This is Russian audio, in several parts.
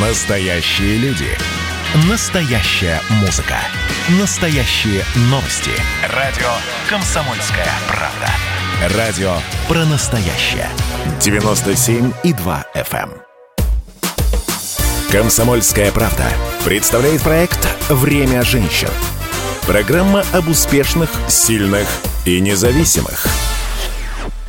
Настоящие люди. Настоящая музыка. Настоящие новости. Радио «Комсомольская правда». Радио про настоящее. 97,2 FM. эм. «Комсомольская правда» представляет проект «Время женщин». Программа об успешных, сильных и независимых –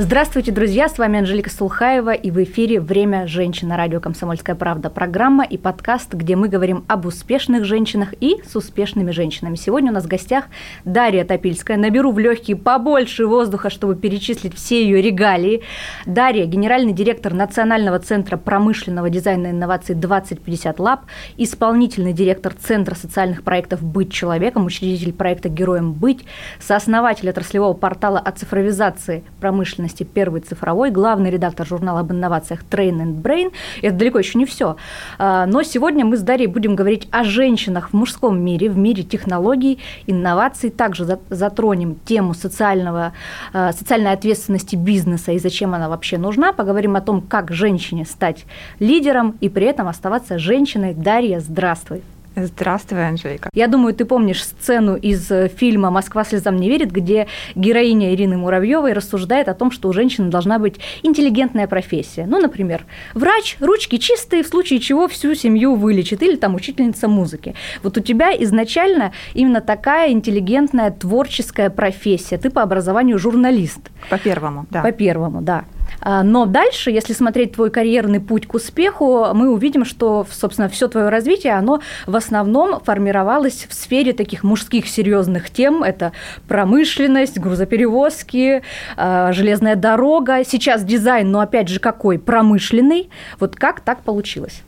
Здравствуйте, друзья! С вами Анжелика Сулхаева и в эфире «Время женщин» на радио «Комсомольская правда». Программа и подкаст, где мы говорим об успешных женщинах и с успешными женщинами. Сегодня у нас в гостях Дарья Топильская. Наберу в легкие побольше воздуха, чтобы перечислить все ее регалии. Дарья – генеральный директор Национального центра промышленного дизайна и инноваций 2050 Lab, исполнительный директор Центра социальных проектов «Быть человеком», учредитель проекта «Героем быть», сооснователь отраслевого портала о цифровизации промышленности деятельности «Первый цифровой», главный редактор журнала об инновациях Train and Brain. Это далеко еще не все. А, но сегодня мы с Дарьей будем говорить о женщинах в мужском мире, в мире технологий, инноваций. Также затронем тему социального, а, социальной ответственности бизнеса и зачем она вообще нужна. Поговорим о том, как женщине стать лидером и при этом оставаться женщиной. Дарья, здравствуй. Здравствуй, Анжелика. Я думаю, ты помнишь сцену из э, фильма «Москва слезам не верит», где героиня Ирины Муравьевой рассуждает о том, что у женщины должна быть интеллигентная профессия. Ну, например, врач, ручки чистые, в случае чего всю семью вылечит, или там учительница музыки. Вот у тебя изначально именно такая интеллигентная творческая профессия. Ты по образованию журналист. По первому, да. По первому, да. А, но дальше, если смотреть твой карьерный путь к успеху, мы увидим, что, собственно, все твое развитие, оно в основном формировалось в сфере таких мужских серьезных тем. Это промышленность, грузоперевозки, а, железная дорога. Сейчас дизайн, но опять же какой? Промышленный. Вот как так получилось?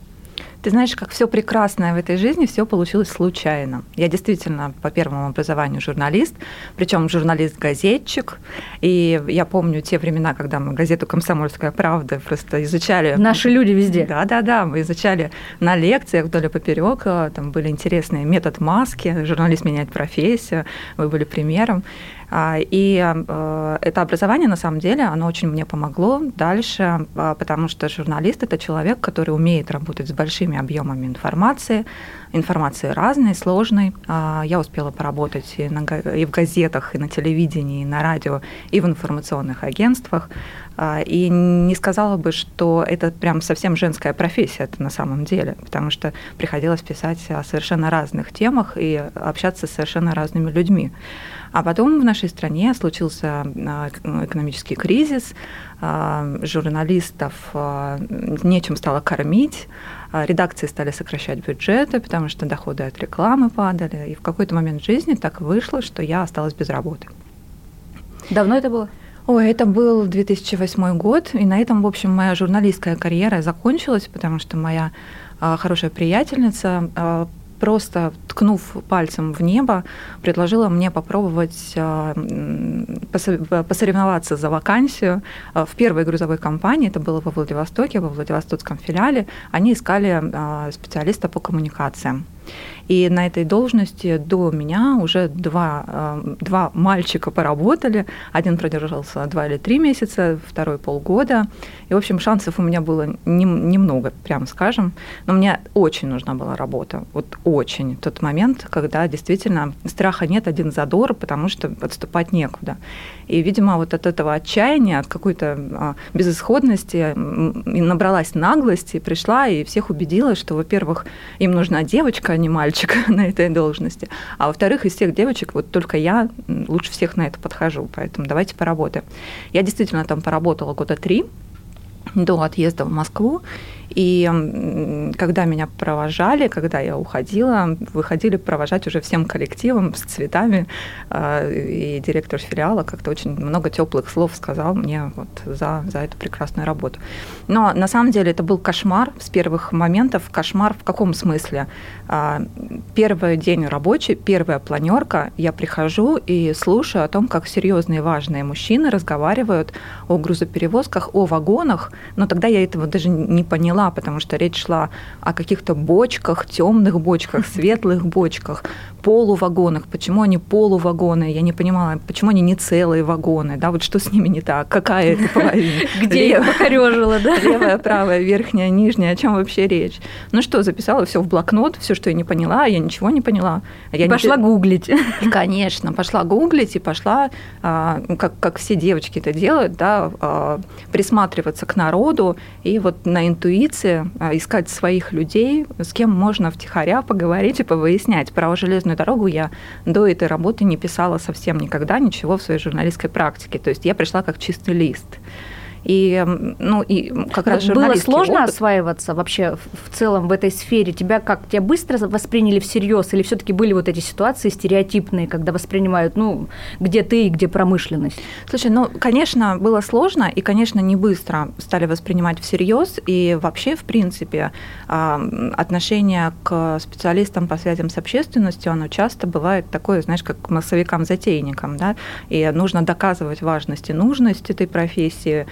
Ты знаешь, как все прекрасное в этой жизни, все получилось случайно. Я действительно по первому образованию журналист, причем журналист-газетчик. И я помню те времена, когда мы газету «Комсомольская правда» просто изучали. Наши люди везде. Да, да, да. Мы изучали на лекциях вдоль и поперек. Там были интересные метод маски, журналист меняет профессию. Вы были примером. А, и э, это образование, на самом деле, оно очень мне помогло дальше, а, потому что журналист – это человек, который умеет работать с большими объемами информации, информации разной, сложной. А, я успела поработать и, на, и в газетах, и на телевидении, и на радио, и в информационных агентствах. И не сказала бы, что это прям совсем женская профессия это на самом деле, потому что приходилось писать о совершенно разных темах и общаться с совершенно разными людьми. А потом в нашей стране случился а, экономический кризис, а, журналистов а, нечем стало кормить, редакции стали сокращать бюджеты, потому что доходы от рекламы падали. И в какой-то момент жизни так вышло, что я осталась без работы. Давно это было? Ой, это был 2008 год, и на этом, в общем, моя журналистская карьера закончилась, потому что моя хорошая приятельница просто ткнув пальцем в небо, предложила мне попробовать а, посоревноваться за вакансию а, в первой грузовой компании, это было во Владивостоке, во Владивостокском филиале, они искали а, специалиста по коммуникациям. И на этой должности до меня уже два, э, два мальчика поработали. Один продержался два или три месяца, второй полгода. И, в общем, шансов у меня было немного, прям скажем. Но мне очень нужна была работа. Вот очень. Тот момент, когда действительно страха нет, один задор, потому что отступать некуда. И, видимо, вот от этого отчаяния, от какой-то а, безысходности набралась наглости, пришла и всех убедила, что, во-первых, им нужна девочка, а не мальчик на этой должности, а во-вторых, из всех девочек вот только я лучше всех на это подхожу, поэтому давайте поработаем. Я действительно там поработала года три, до отъезда в Москву. И когда меня провожали, когда я уходила, выходили провожать уже всем коллективом с цветами. А, и директор филиала как-то очень много теплых слов сказал мне вот за, за эту прекрасную работу. Но на самом деле это был кошмар с первых моментов. Кошмар в каком смысле? А, первый день рабочий, первая планерка, я прихожу и слушаю о том, как серьезные важные мужчины разговаривают о грузоперевозках, о вагонах, но тогда я этого даже не поняла поняла, потому что речь шла о каких-то бочках, темных бочках, светлых бочках, полувагонах, почему они полувагоны, я не понимала, почему они не целые вагоны, да, вот что с ними не так, какая это половина. Где я покорежила, да? Левая, правая, верхняя, нижняя, о чем вообще речь? Ну что, записала все в блокнот, все, что я не поняла, я ничего не поняла. Я пошла гуглить. Конечно, пошла гуглить и пошла, а, как, как все девочки это делают, да, а, присматриваться к народу и вот на интуиции а, искать своих людей, с кем можно втихаря поговорить и повыяснять. Про железную дорогу я до этой работы не писала совсем никогда ничего в своей журналистской практике. То есть я пришла как чистый лист. И, ну, и как раз Было сложно опыт. осваиваться вообще в целом в этой сфере? Тебя как, тебя быстро восприняли всерьез или все таки были вот эти ситуации стереотипные, когда воспринимают, ну, где ты и где промышленность? Слушай, ну, конечно, было сложно, и, конечно, не быстро стали воспринимать всерьез, и вообще, в принципе, а, отношение к специалистам по связям с общественностью, оно часто бывает такое, знаешь, как к массовикам-затейникам, да, и нужно доказывать важность и нужность этой профессии,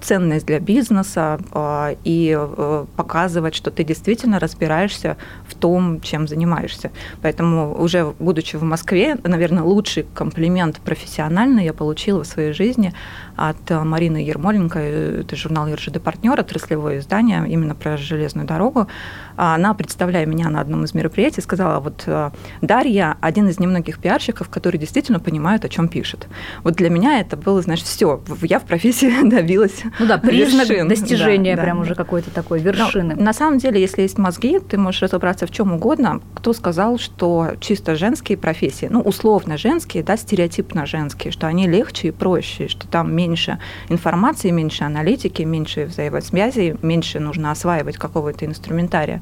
ценность для бизнеса а, и э, показывать, что ты действительно разбираешься в том, чем занимаешься. Поэтому уже будучи в Москве, наверное, лучший комплимент профессиональный я получила в своей жизни от Марины Ермоленко, это журнал РЖД «Партнер», отраслевое издание именно про железную дорогу. Она, представляя меня на одном из мероприятий, сказала, вот э, Дарья один из немногих пиарщиков, которые действительно понимают, о чем пишет. Вот для меня это было, знаешь, все, я в профессии добилась Ну да, признак вершин. достижения да, прям да. уже какой-то такой вершины. Но, на самом деле, если есть мозги, ты можешь разобраться в чем угодно. Кто сказал, что чисто женские профессии, ну, условно женские, да, стереотипно женские, что они легче и проще, что там меньше информации, меньше аналитики, меньше взаимосвязи, меньше нужно осваивать какого-то инструментария.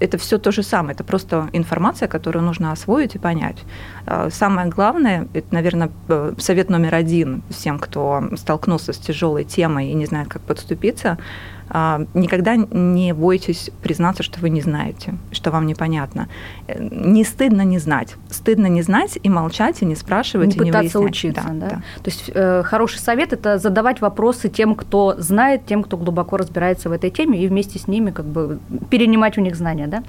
это все то же самое, это просто информация, которую нужно освоить и понять. А, самое главное, это, наверное, э, совет номер один всем, кто столкнулся с тяжелой темой и не знает, как подступиться, а, никогда не бойтесь признаться, что вы не знаете, что вам непонятно. Не стыдно не знать. Стыдно не знать и молчать, и не спрашивать, не и не пытаться учиться. Да, да? Да. То есть э, хороший совет – это задавать вопросы тем, кто знает, тем, кто глубоко разбирается в этой теме, и вместе с ними как бы перенимать у них знания. Да?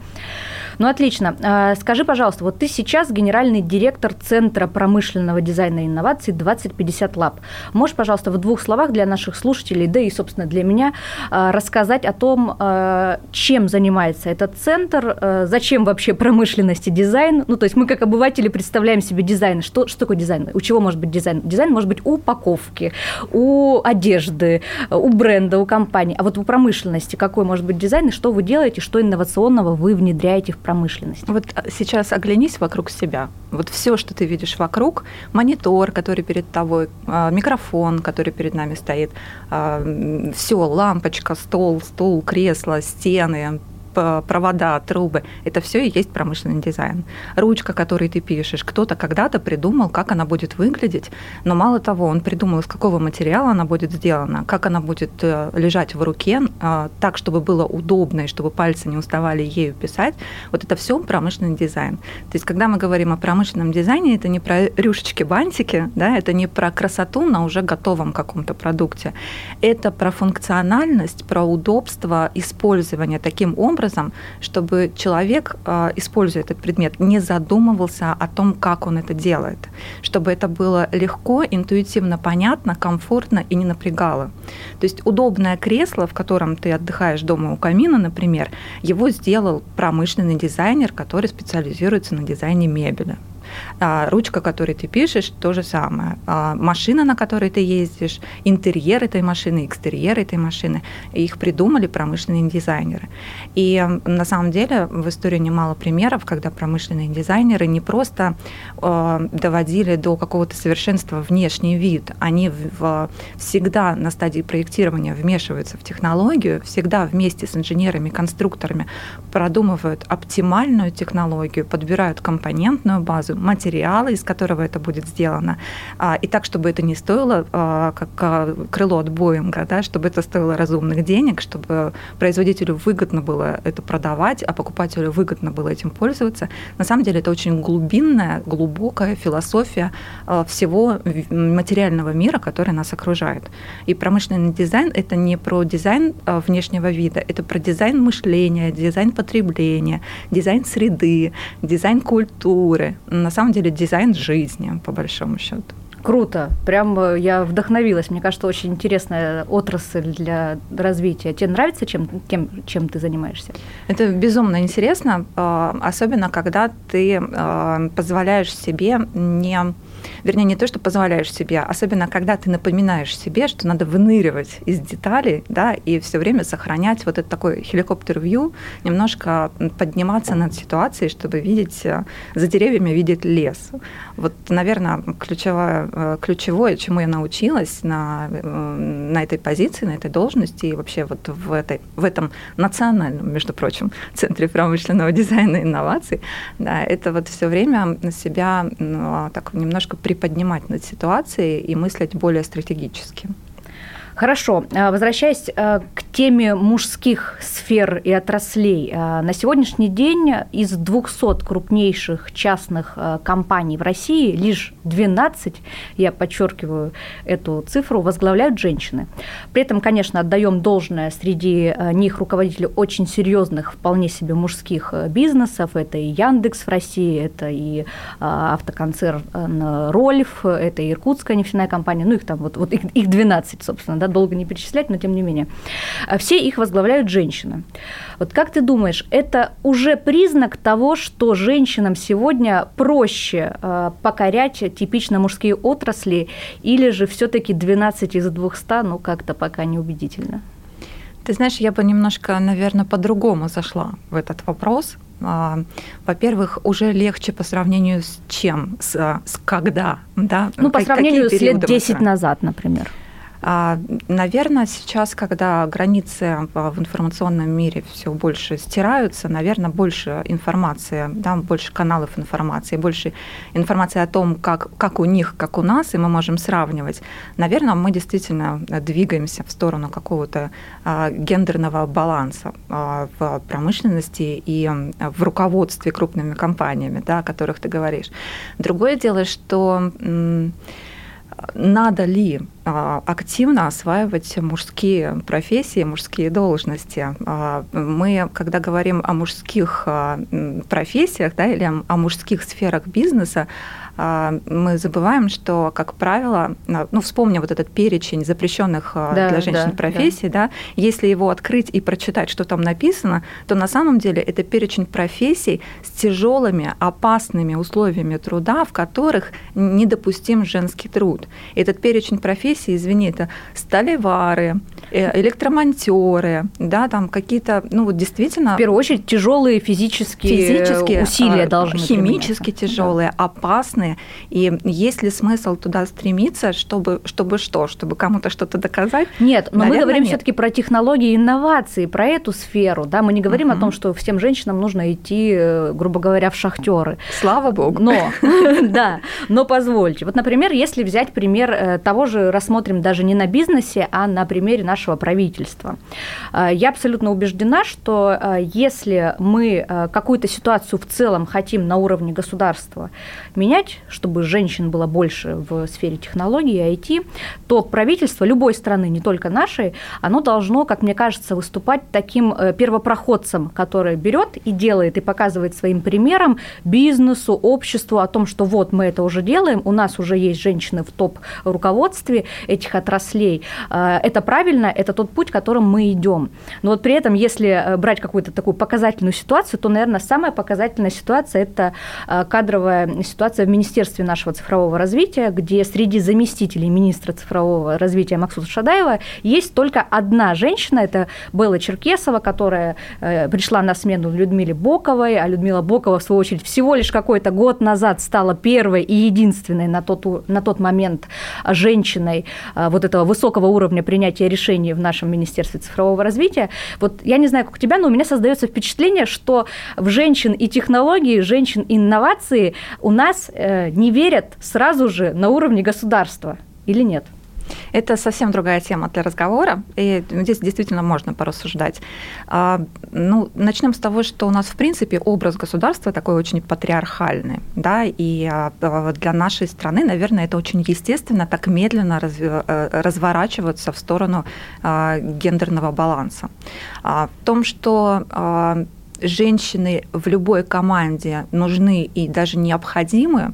Ну, отлично. А, скажи, пожалуйста, вот ты сейчас генеральный директор Центра промышленного дизайна и инноваций 2050 Lab. Можешь, пожалуйста, в двух словах для наших слушателей, да и, собственно, для меня, а, рассказать о том, а, чем занимается этот центр, зачем вообще промышленность и дизайн? Ну, то есть мы, как обыватели, представляем себе дизайн. Что, что такое дизайн? У чего может быть дизайн? Дизайн может быть у упаковки, у одежды, у бренда, у компании. А вот у промышленности какой может быть дизайн, и что вы делаете, что инновационного вы внедряете в промышленности. Вот а, сейчас оглянись вокруг себя. Вот все, что ты видишь вокруг, монитор, который перед тобой, а, микрофон, который перед нами стоит, а, все, лампочка, стол, стул, кресло, стены, провода, трубы, это все и есть промышленный дизайн. Ручка, которой ты пишешь, кто-то когда-то придумал, как она будет выглядеть, но мало того, он придумал, из какого материала она будет сделана, как она будет э, лежать в руке, э, так, чтобы было удобно и чтобы пальцы не уставали ею писать. Вот это все промышленный дизайн. То есть, когда мы говорим о промышленном дизайне, это не про рюшечки-бантики, да, это не про красоту на уже готовом каком-то продукте. Это про функциональность, про удобство использования таким образом, образом, чтобы человек, а, используя этот предмет, не задумывался о том, как он это делает, чтобы это было легко, интуитивно понятно, комфортно и не напрягало. То есть удобное кресло, в котором ты отдыхаешь дома у камина, например, его сделал промышленный дизайнер, который специализируется на дизайне мебели. А, ручка, которой ты пишешь, то же самое. А, машина, на которой ты ездишь, интерьер этой машины, экстерьер этой машины, их придумали промышленные дизайнеры. И на самом деле в истории немало примеров, когда промышленные дизайнеры не просто а, доводили до какого-то совершенства внешний вид, они в, всегда на стадии проектирования вмешиваются в технологию, всегда вместе с инженерами, конструкторами продумывают оптимальную технологию, подбирают компонентную базу, материала, из которого это будет сделано, а, и так, чтобы это не стоило а, как а, крыло от Боинга, да, чтобы это стоило разумных денег, чтобы производителю выгодно было это продавать, а покупателю выгодно было этим пользоваться. На самом деле это очень глубинная, глубокая философия всего материального мира, который нас окружает. И промышленный дизайн – это не про дизайн внешнего вида, это про дизайн мышления, дизайн потребления, дизайн среды, дизайн культуры, на самом деле дизайн жизни, по большому счету. Круто. Прям э, я вдохновилась. Мне кажется, очень интересная отрасль для развития. Тебе нравится, чем, тем, чем ты занимаешься? Это безумно интересно, а, особенно когда ты а, позволяешь себе не вернее, не то, что позволяешь себе, особенно когда ты напоминаешь себе, что надо выныривать из деталей, да, и все время сохранять вот этот такой хеликоптер-вью, немножко подниматься над ситуацией, чтобы видеть, э, за деревьями видеть лес. Вот, наверное, ключевое, э, ключевое, чему я научилась на, э, на этой позиции, на этой должности и вообще вот в, этой, в этом национальном, между прочим, центре промышленного дизайна и инноваций, да, это вот все время себя ну, так немножко приподнимать над ситуацией и мыслить более стратегически. Хорошо. А, возвращаясь а, к теме мужских сфер и отраслей. А, на сегодняшний день из 200 крупнейших частных компаний в России лишь 12, я подчеркиваю эту цифру, возглавляют женщины. При этом, конечно, отдаем должное среди них руководителей очень серьезных, вполне себе мужских бизнесов. Это и Яндекс в России, это и автоконцерн Рольф, это и Иркутская нефтяная компания, ну их там вот, вот их, их 12, собственно, да, да, долго не перечислять, но тем не менее. А все их возглавляют женщины. Вот как ты думаешь, это уже признак того, что женщинам сегодня проще э, покорять типично мужские отрасли, или же все-таки 12 из 200, ну как-то пока неубедительно? Ты знаешь, я бы немножко, наверное, по-другому зашла в этот вопрос. А, во-первых, уже легче по сравнению с чем, с, с когда, да? Ну, по сравнению с лет 10 назад, например. А, наверное, сейчас, когда границы в информационном мире все больше стираются, наверное, больше информации, да, больше каналов информации, больше информации о том, как, как у них, как у нас, и мы можем сравнивать. Наверное, мы действительно двигаемся в сторону какого-то а, гендерного баланса а, в промышленности и в руководстве крупными компаниями, да, о которых ты говоришь. Другое дело, что надо ли активно осваивать мужские профессии, мужские должности. А, мы, когда говорим о мужских а, профессиях да, или о мужских сферах бизнеса, мы забываем, что, как правило, ну, вспомним вот этот перечень запрещенных да, для женщин да, профессий, да. да, если его открыть и прочитать, что там написано, то на самом деле это перечень профессий с тяжелыми, опасными условиями труда, в которых недопустим женский труд. Этот перечень профессий профессии, извини, это сталевары, э, электромонтеры, да, там какие-то, ну вот действительно... В первую очередь тяжелые физические, физические усилия а, должны Химически тяжелые, да. опасные. И есть ли смысл туда стремиться, чтобы, чтобы что? Чтобы кому-то что-то доказать? Нет, но Наверное, мы говорим все-таки про технологии и инновации, про эту сферу. Да? Мы не говорим uh-huh. о том, что всем женщинам нужно идти, э, грубо говоря, в шахтеры. Слава богу. Но, да, но позвольте. Вот, например, если взять пример э, того же рассмотрим даже не на бизнесе, а на примере нашего правительства. А, я абсолютно убеждена, что а, если мы а, какую-то ситуацию в целом хотим на уровне государства менять, чтобы женщин было больше в сфере технологий и IT, то правительство любой страны, не только нашей, оно должно, как мне кажется, выступать таким э, первопроходцем, который берет и делает и показывает своим примером бизнесу, обществу о том, что вот мы это уже делаем, у нас уже есть женщины в топ-руководстве, этих отраслей. А, это правильно, это тот путь, которым мы идем. Но вот при этом, если э, брать какую-то такую показательную ситуацию, то, наверное, самая показательная ситуация – это э, кадровая ситуация в Министерстве нашего цифрового развития, где среди заместителей министра цифрового развития Максута Шадаева есть только одна женщина, это Белла Черкесова, которая э, пришла на смену Людмиле Боковой, а Людмила Бокова, в свою очередь, всего лишь какой-то год назад стала первой и единственной на тот, на тот момент женщиной, а, вот этого высокого уровня принятия решений в нашем Министерстве цифрового развития. Вот я не знаю, как у тебя, но у меня создается впечатление, что в женщин и технологии, женщин и инновации у нас э, не верят сразу же на уровне государства или нет? Это совсем другая тема для разговора, и здесь действительно можно порассуждать. А, ну, начнем с того, что у нас, в принципе, образ государства такой очень патриархальный, да, и а, для нашей страны, наверное, это очень естественно так медленно э, разворачиваться в сторону а, гендерного баланса. В том, что женщины в любой команде нужны и даже необходимы, а,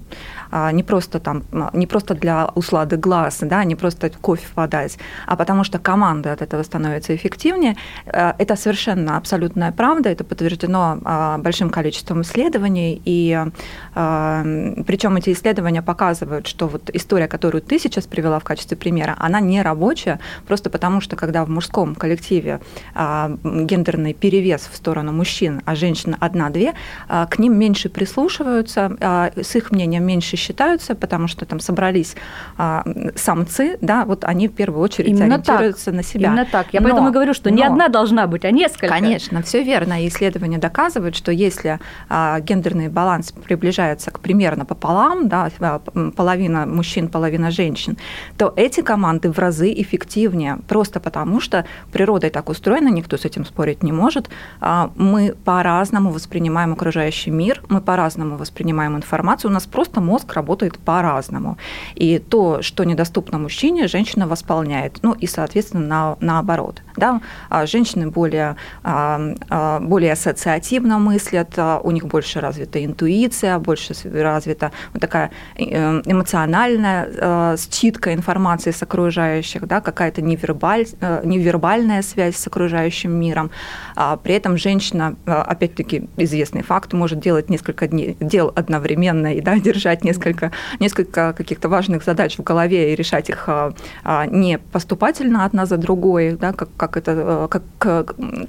не просто там, не просто для услады глаз, да, не просто кофе подать, а потому что команда от этого становится эффективнее. Э, это совершенно абсолютная правда, это подтверждено а, большим количеством исследований, и а, причем эти исследования показывают, что вот история, которую ты сейчас привела в качестве примера, она не рабочая, просто потому что когда в мужском коллективе гендерный перевес в сторону мужчин, а женщин одна-две, к ним меньше прислушиваются, с их мнением меньше считаются, потому что там собрались а, самцы, да, вот они в первую очередь Именно ориентируются так. на себя. Именно так. Я но, поэтому говорю, что но, не одна должна быть, а несколько. Конечно, все верно. И исследования доказывают, что если а, гендерный баланс приближается к примерно пополам, да, а, половина мужчин, половина женщин, то эти команды в разы эффективнее, просто потому что природой так устроена, никто с этим спорить не может. А, мы по-разному воспринимаем окружающий мир, мы по-разному воспринимаем информацию, у нас просто мозг работает по-разному. И то, что недоступно мужчине, женщина восполняет. Ну и, соответственно, на, наоборот. Да? А женщины более, а, а, более ассоциативно мыслят, у них больше развита интуиция, больше развита вот такая э, эмоциональная считка информации с окружающих, да? какая-то невербаль, э, невербальная связь с окружающим миром. При этом женщина, опять-таки, известный факт, может делать несколько дней, дел одновременно и да, держать несколько несколько, несколько каких-то важных задач в голове и решать их а, а, не поступательно одна за другой, да, как, как, это, э, как к,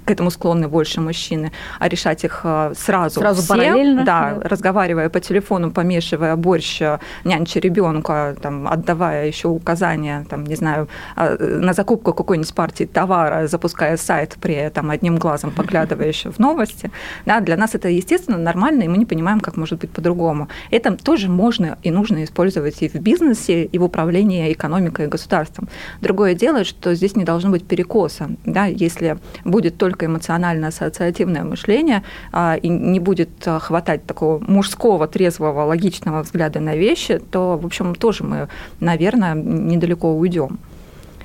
к этому склонны больше мужчины, а решать их а, сразу, сразу все, параллельно, да, да, разговаривая по телефону, помешивая борщ, нянча ребенка, там, отдавая еще указания, там, не знаю, на закупку какой-нибудь партии товара, запуская сайт при этом одним глазом поглядывая еще в новости. Да, для нас это естественно, нормально, и мы не понимаем, как может быть по-другому. Это тоже можно можно и нужно использовать и в бизнесе, и в управлении экономикой и государством. Другое дело, что здесь не должно быть перекоса. Да? Если будет только эмоционально-ассоциативное мышление а, и не будет а, хватать такого мужского, трезвого, логичного взгляда на вещи, то, в общем, тоже мы, наверное, недалеко уйдем.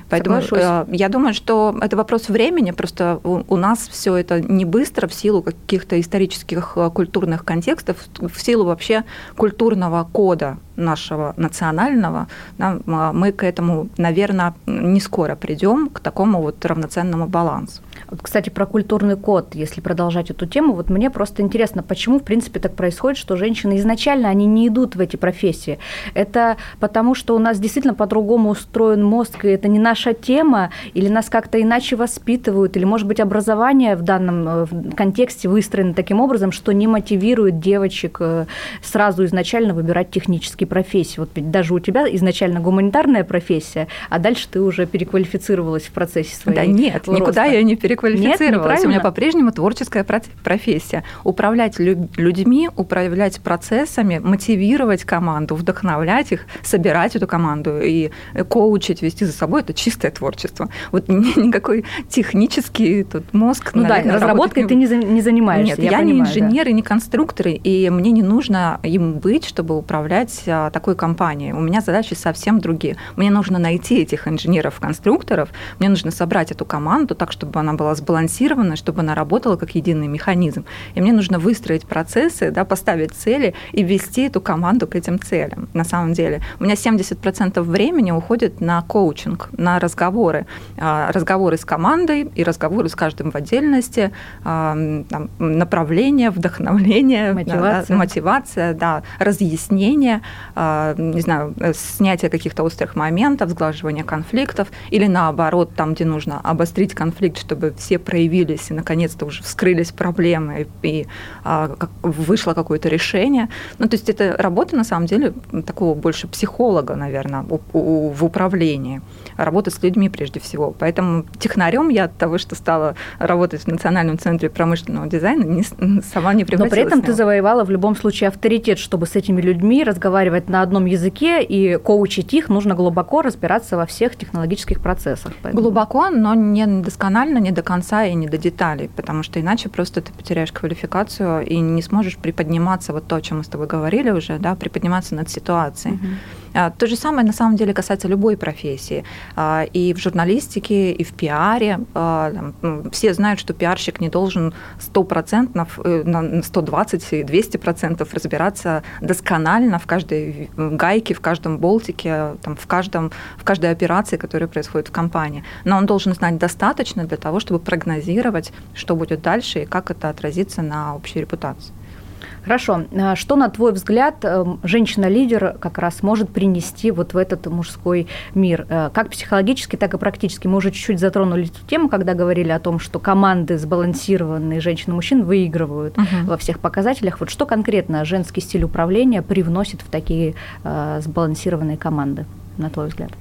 Поэтому Соглашусь. Э, я думаю, что это вопрос времени. Просто у нас все это не быстро в силу каких-то исторических э, культурных контекстов, в силу вообще культурного кода нашего национального, да, мы к этому, наверное, не скоро придем, к такому вот равноценному балансу. Вот, кстати, про культурный код, если продолжать эту тему, вот мне просто интересно, почему, в принципе, так происходит, что женщины изначально, они не идут в эти профессии. Это потому, что у нас действительно по-другому устроен мозг, и это не наша тема, или нас как-то иначе воспитывают, или, может быть, образование в данном э, контексте выстроено таким образом, что не мотивирует девочек э, сразу изначально выбирать технические профессии. Вот даже у тебя изначально гуманитарная профессия, а дальше ты уже переквалифицировалась в процессе своей Да нет, роста. никуда я не переквалифицировалась переквалифицировалась. Нет, У меня по-прежнему творческая профессия. Управлять людьми, управлять процессами, мотивировать команду, вдохновлять их, собирать эту команду и коучить, вести за собой – это чистое творчество. Вот никакой технический тут мозг, Ну наверное, да, разработкой не... ты не, не занимаешься. Нет, я, я понимаю, не инженер да. и не конструктор, и мне не нужно им быть, чтобы управлять а, такой компанией. У меня задачи совсем другие. Мне нужно найти этих инженеров-конструкторов, мне нужно собрать эту команду так, чтобы она была сбалансирована, чтобы она работала как единый механизм. И мне нужно выстроить процессы, да, поставить цели и ввести эту команду к этим целям. На самом деле у меня 70% времени уходит на коучинг, на разговоры. А, разговоры с командой и разговоры с каждым в отдельности, там, направление, вдохновление, мотивация, да, мотивация да, разъяснение, не знаю, снятие каких-то острых моментов, сглаживание конфликтов, или наоборот, там, где нужно обострить конфликт, чтобы все проявились и наконец-то уже вскрылись проблемы и, и вышло какое-то решение. Ну, то есть это работа, на самом деле, такого больше психолога, наверное, в управлении. Работа с людьми прежде всего. Поэтому технарем я от того, что стала работать в Национальном центре промышленного дизайна, не, сама не превратилась. Но при этом ты завоевала в любом случае авторитет, чтобы с этими людьми разговаривать на одном языке и коучить их, нужно глубоко разбираться во всех технологических процессах. Поэтому... Глубоко, но не досконально, не до конца и не до деталей, потому что иначе просто ты потеряешь квалификацию и не сможешь приподниматься, вот то, о чем мы с тобой говорили уже, да, приподниматься над ситуацией. Угу. То же самое на самом деле касается любой профессии. А, и в журналистике, и в пиаре. А, все знают, что пиарщик не должен 100%, э, на 120 и 200% разбираться досконально в каждой гайке, в каждом болтике, там, в, каждом, в каждой операции, которая происходит в компании. Но он должен знать достаточно для того, чтобы прогнозировать, что будет дальше и как это отразится на общей репутации. Хорошо. А что, на твой взгляд, эм, женщина-лидер как раз может принести вот в этот мужской мир? Э, как психологически, так и практически. Мы уже чуть-чуть затронули эту тему, когда говорили о том, что команды сбалансированные женщин и мужчин выигрывают угу. во всех показателях. Вот что конкретно женский стиль управления привносит в такие э, сбалансированные команды, на твой взгляд?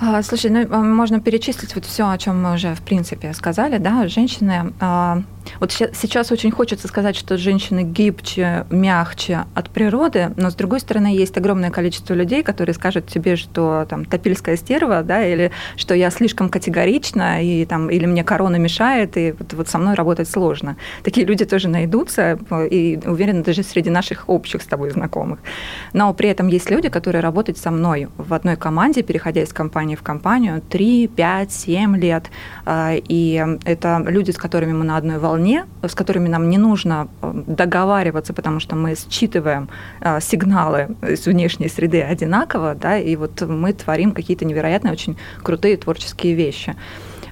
А, слушай, ну можно перечислить вот все, о чем мы уже в принципе сказали, да, женщины а, вот сейчас очень хочется сказать, что женщины гибче, мягче от природы, но с другой стороны есть огромное количество людей, которые скажут тебе, что там топильская стерва, да, или что я слишком категорична, и там, или мне корона мешает, и вот, вот со мной работать сложно. Такие люди тоже найдутся, и уверена, даже среди наших общих с тобой знакомых. Но при этом есть люди, которые работают со мной в одной команде, переходя из компании в компанию 3, 5, 7 лет, а, и это люди, с которыми мы на одной волне волне, с которыми нам не нужно э, договариваться, потому что мы считываем э, сигналы из внешней среды одинаково, да, и вот мы творим какие-то невероятные, очень крутые творческие вещи.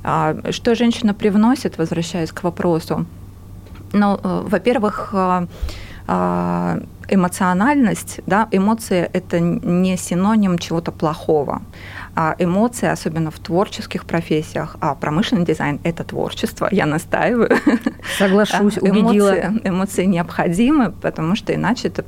А, что женщина привносит, возвращаясь к вопросу? Ну, э, во-первых, эмоциональность, да, эмоции – это не синоним чего-то плохого. А эмоции, особенно в творческих профессиях, а промышленный дизайн – это творчество, я настаиваю. Соглашусь, убедила. Эмоции, эмоции необходимы, потому что иначе это,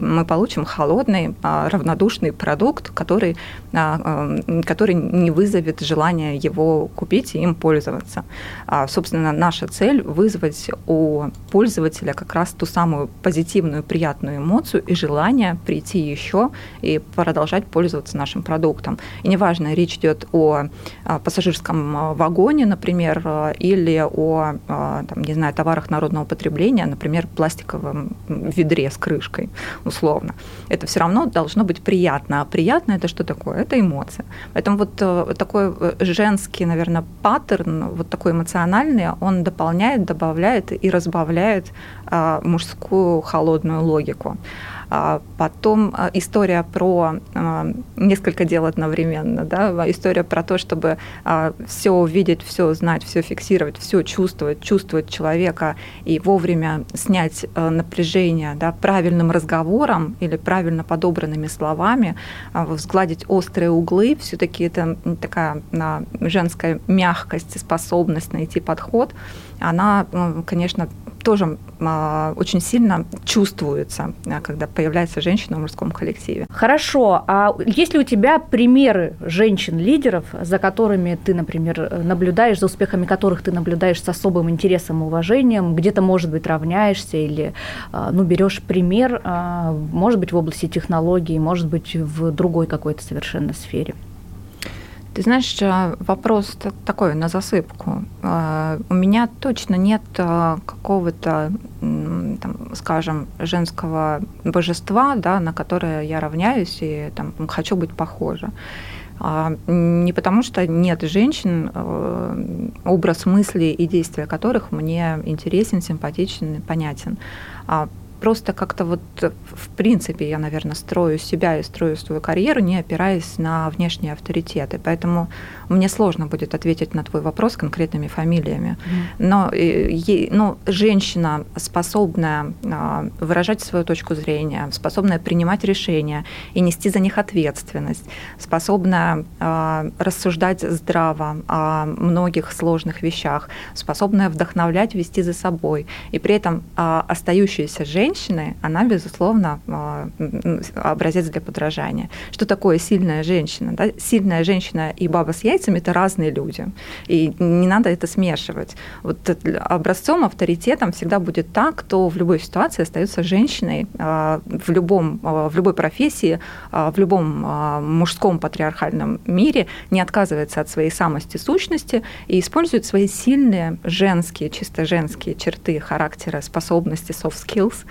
мы получим холодный, а, равнодушный продукт, который, а, который не вызовет желания его купить и им пользоваться. А, собственно, наша цель – вызвать у пользователя как раз ту самую позитивную, приятную эмоцию и желание прийти еще и продолжать пользоваться нашим продуктом. И не неважно, речь идет о пассажирском вагоне, например, или о, там, не знаю, товарах народного потребления, например, пластиковом ведре с крышкой, условно. Это все равно должно быть приятно. А приятно это что такое? Это эмоция. Поэтому вот э, такой э, женский, наверное, паттерн, вот такой эмоциональный, он дополняет, добавляет и разбавляет мужскую холодную логику. А потом а, история про а, несколько дел одновременно, да, история про то, чтобы все увидеть, все знать, все фиксировать, все чувствовать, чувствовать человека и вовремя снять напряжение да, правильным разговором или правильно подобранными словами, сгладить острые углы, все-таки это такая женская мягкость, способность найти подход, она, конечно, тоже а, очень сильно чувствуется, а, когда появляется женщина в мужском коллективе. Хорошо. А есть ли у тебя примеры женщин-лидеров, за которыми ты, например, наблюдаешь, за успехами которых ты наблюдаешь с особым интересом и уважением, где-то, может быть, равняешься или а, ну, берешь пример, может быть, в области технологий, может быть, в другой какой-то совершенно сфере? Ты знаешь, э, вопрос такой на засыпку. Э, у меня точно нет э, какого-то, скажем, женского божества, да, на которое я равняюсь и там, хочу быть похожа. А, не потому что нет женщин, образ мысли и действия которых мне интересен, симпатичен, понятен, а просто как-то вот в принципе я, наверное, строю себя и строю свою карьеру, не опираясь на внешние авторитеты. Поэтому мне сложно будет ответить на твой вопрос конкретными фамилиями. Но, э, но женщина, способная а, выражать свою точку зрения, способная принимать решения и нести за них ответственность, способная а, рассуждать здраво о многих сложных вещах, способная вдохновлять, вести за собой. И при этом а, остающаяся женщина, она, безусловно, образец для подражания. Что такое сильная женщина? Да? Сильная женщина и баба с яйцами – это разные люди. И не надо это смешивать. Вот образцом, авторитетом всегда будет та, кто в любой ситуации остается женщиной, а, в, любом, а, в любой профессии, а, в любом мужском патриархальном мире не отказывается от своей самости, сущности и использует свои сильные женские, чисто женские черты характера, способности, soft skills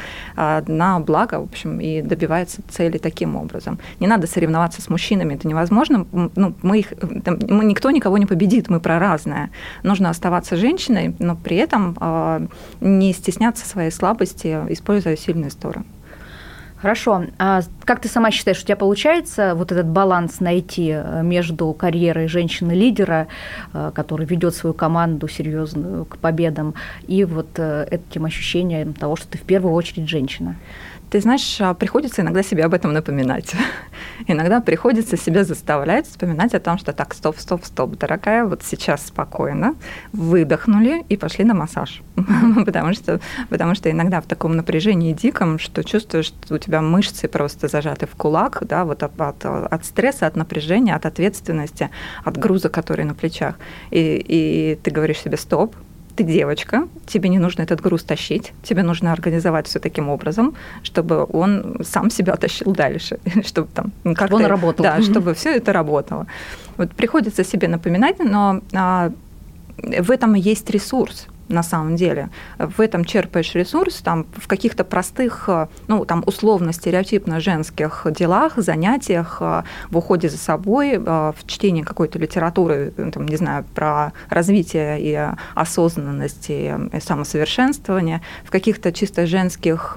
на благо, в общем, и добивается цели таким образом. Не надо соревноваться с мужчинами, это невозможно. Ну, мы их, мы никто никого не победит, мы про разное. Нужно оставаться женщиной, но при этом э, не стесняться своей слабости, используя сильные стороны. Хорошо. А как ты сама считаешь, у тебя получается вот этот баланс найти э, между карьерой женщины-лидера, э, который ведет свою команду серьезную к победам, и вот э, этим ощущением того, что ты в первую очередь женщина? Ты знаешь, а, приходится иногда себе об этом напоминать. иногда приходится себя заставлять вспоминать о том, что так, стоп, стоп, стоп, дорогая, вот сейчас спокойно, выдохнули и пошли на массаж. потому, что, потому что иногда в таком напряжении диком, что чувствуешь, что у тебя мышцы просто зажаты в кулак, да, вот от, от, от стресса, от напряжения, от ответственности, от груза, который на плечах. И, и ты говоришь себе, стоп, ты девочка, тебе не нужно этот груз тащить, тебе нужно организовать все таким образом, чтобы он сам себя тащил дальше, чтобы там как он работал, да, чтобы все это работало. Вот приходится себе напоминать, но а, в этом есть ресурс на самом деле. В этом черпаешь ресурс, там, в каких-то простых, э, ну, там, условно стереотипно женских делах, занятиях, э, в уходе за собой, э, в чтении какой-то литературы, там, не знаю, про развитие и осознанность и самосовершенствование, в каких-то чисто женских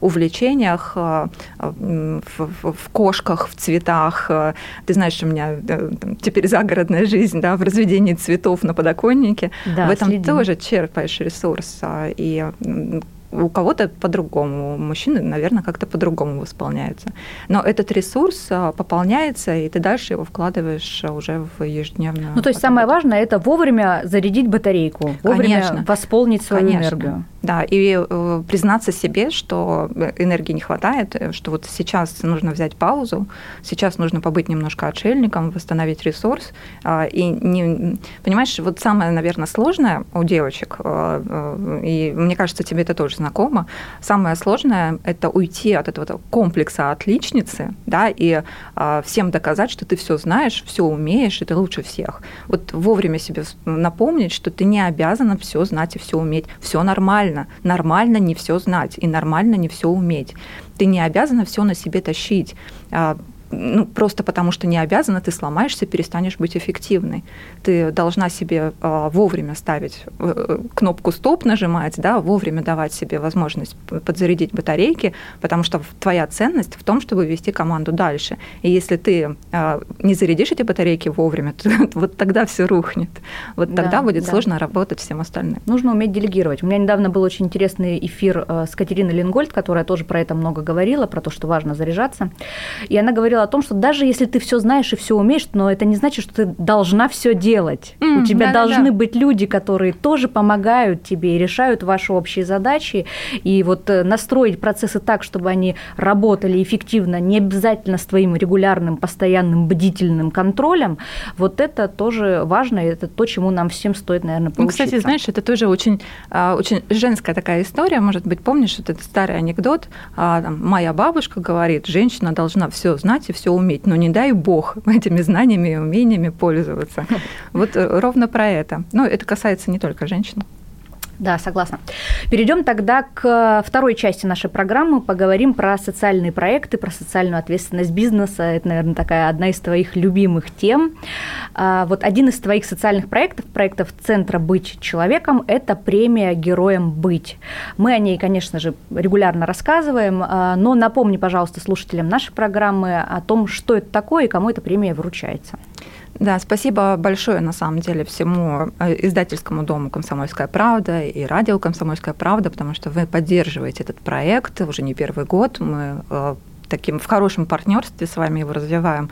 увлечениях, в, в, в кошках, в цветах. Ты знаешь, у меня теперь загородная жизнь, да, в разведении цветов на подоконнике. Да, в этом следим. тоже черпаешь черпаешь ресурс, и у кого-то по-другому, мужчины, наверное, как-то по-другому восполняется. Но этот ресурс а, пополняется, и ты дальше его вкладываешь уже в ежедневную. Ну, то есть самое важное – это вовремя зарядить батарейку, вовремя Конечно. восполнить свою Конечно. энергию. Да, и э, признаться себе, что энергии не хватает, э, что вот сейчас нужно взять паузу, сейчас нужно побыть немножко отшельником, восстановить ресурс. Э, и не, понимаешь, вот самое, наверное, сложное у девочек, э, э, и мне кажется, тебе это тоже знакомо, самое сложное – это уйти от этого комплекса отличницы, да, и э, всем доказать, что ты все знаешь, все умеешь, и ты лучше всех. Вот вовремя себе напомнить, что ты не обязана все знать и все уметь, все нормально нормально. Не все знать и нормально не все уметь. Ты не обязана все на себе тащить. Ну, просто потому что не обязана, ты сломаешься, перестанешь быть эффективной. Ты должна себе э, вовремя ставить э, кнопку стоп нажимать, да, вовремя давать себе возможность подзарядить батарейки, потому что твоя ценность в том, чтобы вести команду дальше. И если ты э, не зарядишь эти батарейки вовремя, то вот тогда все рухнет. Вот тогда да, будет да. сложно работать всем остальным. Нужно уметь делегировать. У меня недавно был очень интересный эфир с Катериной Лингольд, которая тоже про это много говорила, про то, что важно заряжаться. И она говорила о том, что даже если ты все знаешь и все умеешь, но это не значит, что ты должна все делать. Mm, У тебя да, должны да. быть люди, которые тоже помогают тебе и решают ваши общие задачи. И вот э, настроить процессы так, чтобы они работали эффективно, не обязательно с твоим регулярным, постоянным, бдительным контролем, вот это тоже важно, и это то, чему нам всем стоит, наверное, поучиться. Ну, кстати, знаешь, это тоже очень, а, очень женская такая история, может быть, помнишь этот старый анекдот, а, моя бабушка говорит, женщина должна все знать и все уметь, но не дай бог этими знаниями и умениями пользоваться. Вот э, ровно про это. Но это касается не только женщин. Да, согласна. Перейдем тогда к второй части нашей программы. Поговорим про социальные проекты, про социальную ответственность бизнеса. Это, наверное, такая одна из твоих любимых тем. А, вот один из твоих социальных проектов, проектов Центра «Быть человеком» – это премия «Героям быть». Мы о ней, конечно же, регулярно рассказываем, а, но напомни, пожалуйста, слушателям нашей программы о том, что это такое и кому эта премия вручается. Да, спасибо большое, на самом деле, всему э, издательскому дому «Комсомольская правда» и радио «Комсомольская правда», потому что вы поддерживаете этот проект уже не первый год. Мы э, таким в хорошем партнерстве с вами его развиваем.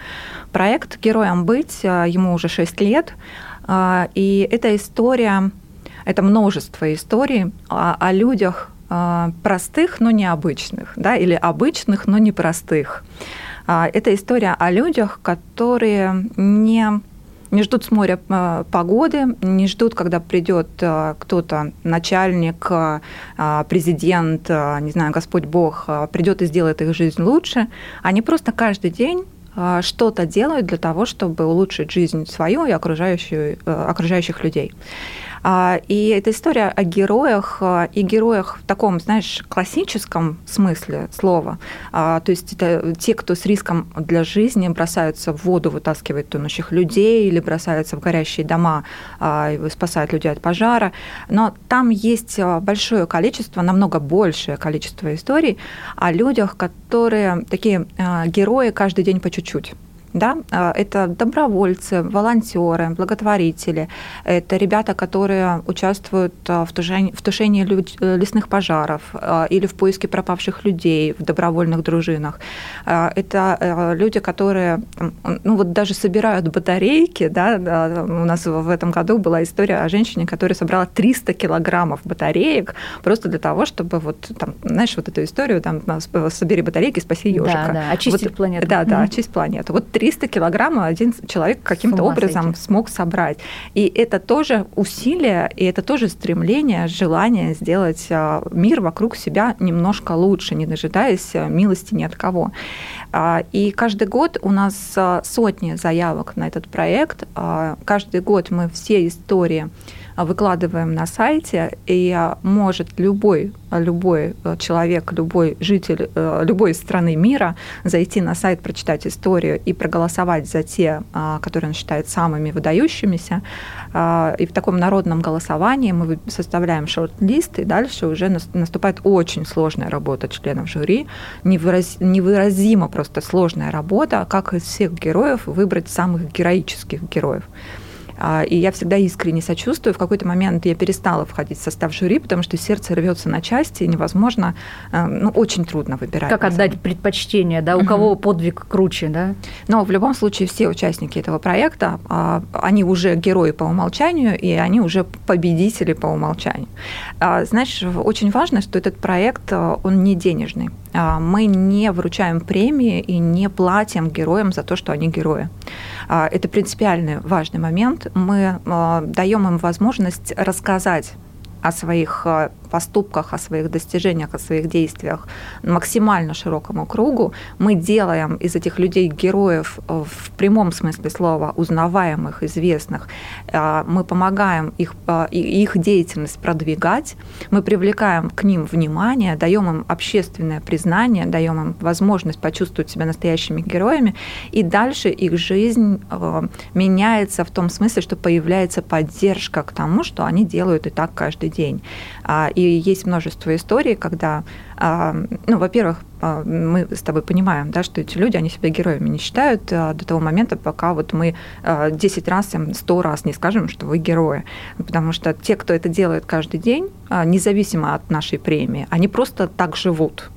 Проект «Героям быть», э, ему уже 6 лет, и эта история, это множество историй о, о людях простых, но необычных, да, или обычных, но непростых. А, это история о людях, которые не не ждут с моря а, погоды, не ждут, когда придет а, кто-то, начальник, президент, не знаю, Господь Бог, придет и сделает их жизнь лучше. Они просто каждый день что-то делают для того, чтобы улучшить жизнь свою и окружающую, окружающих людей. А, и это история о героях, а, и героях в таком, знаешь, классическом смысле слова. А, то есть это те, кто с риском для жизни бросаются в воду, вытаскивают тонущих людей или бросаются в горящие дома и спасают людей от пожара. Но там есть большое количество, намного большее количество историй о людях, которые такие герои каждый день по чуть-чуть. Да? А, это добровольцы, волонтеры, благотворители, это ребята, которые участвуют а, в тушении, в тушении э, лесных пожаров или в поиске пропавших людей в добровольных дружинах. Это э, люди, которые ну, вот даже собирают батарейки. Да? У нас в этом году была история о женщине, которая собрала 300 килограммов батареек просто для того, чтобы вот там, знаешь, вот эту историю, там, собери батарейки, спаси ежика. Да, да, очистить вот, планету. Да, да, очистить планету. Вот 300 килограмм один человек каким-то образом сойти. смог собрать. И это тоже усилие, и это тоже стремление, желание сделать а, мир вокруг себя немножко лучше, не дожидаясь а, милости ни от кого. А, и каждый год у нас сотни заявок на этот проект. Каждый год мы все истории выкладываем на сайте, и может любой, любой человек, любой житель э, любой страны мира зайти на сайт, прочитать историю и проголосовать за те, а, которые он считает самыми выдающимися. А, и в таком народном голосовании мы составляем шорт-лист, и дальше уже наступает очень сложная работа членов жюри, невыразимо просто сложная работа, как из всех героев выбрать самых героических героев. А, и я всегда искренне сочувствую. В какой-то момент я перестала входить в состав жюри, потому что сердце рвется на части, и невозможно, э, ну, очень трудно выбирать. Как отдать предпочтение, да, у кого подвиг круче, да? Но в любом случае все участники этого проекта, а, они уже герои по умолчанию, и они уже победители по умолчанию. А, знаешь, очень важно, что этот проект, э, он не денежный. Мы не вручаем премии и не платим героям за то, что они герои. Это принципиальный важный момент. Мы а, даем им возможность рассказать о своих а, поступках, о своих достижениях, о своих действиях максимально широкому кругу. Мы делаем из этих людей героев э, в прямом смысле слова, узнаваемых, известных. Э, мы помогаем их, э, их деятельность продвигать, мы привлекаем к ним внимание, даем им общественное признание, даем им возможность почувствовать себя настоящими героями, и дальше их жизнь меняется в том смысле, что появляется поддержка к тому, что они делают и так каждый день. А, и есть множество историй, когда, а, ну, во-первых, а, мы с тобой понимаем, да, что эти люди, они себя героями не считают до того момента, пока вот мы 10 раз, 100 раз не скажем, что вы герои. Потому что те, кто это делает каждый день, независимо от нашей премии, они просто так живут.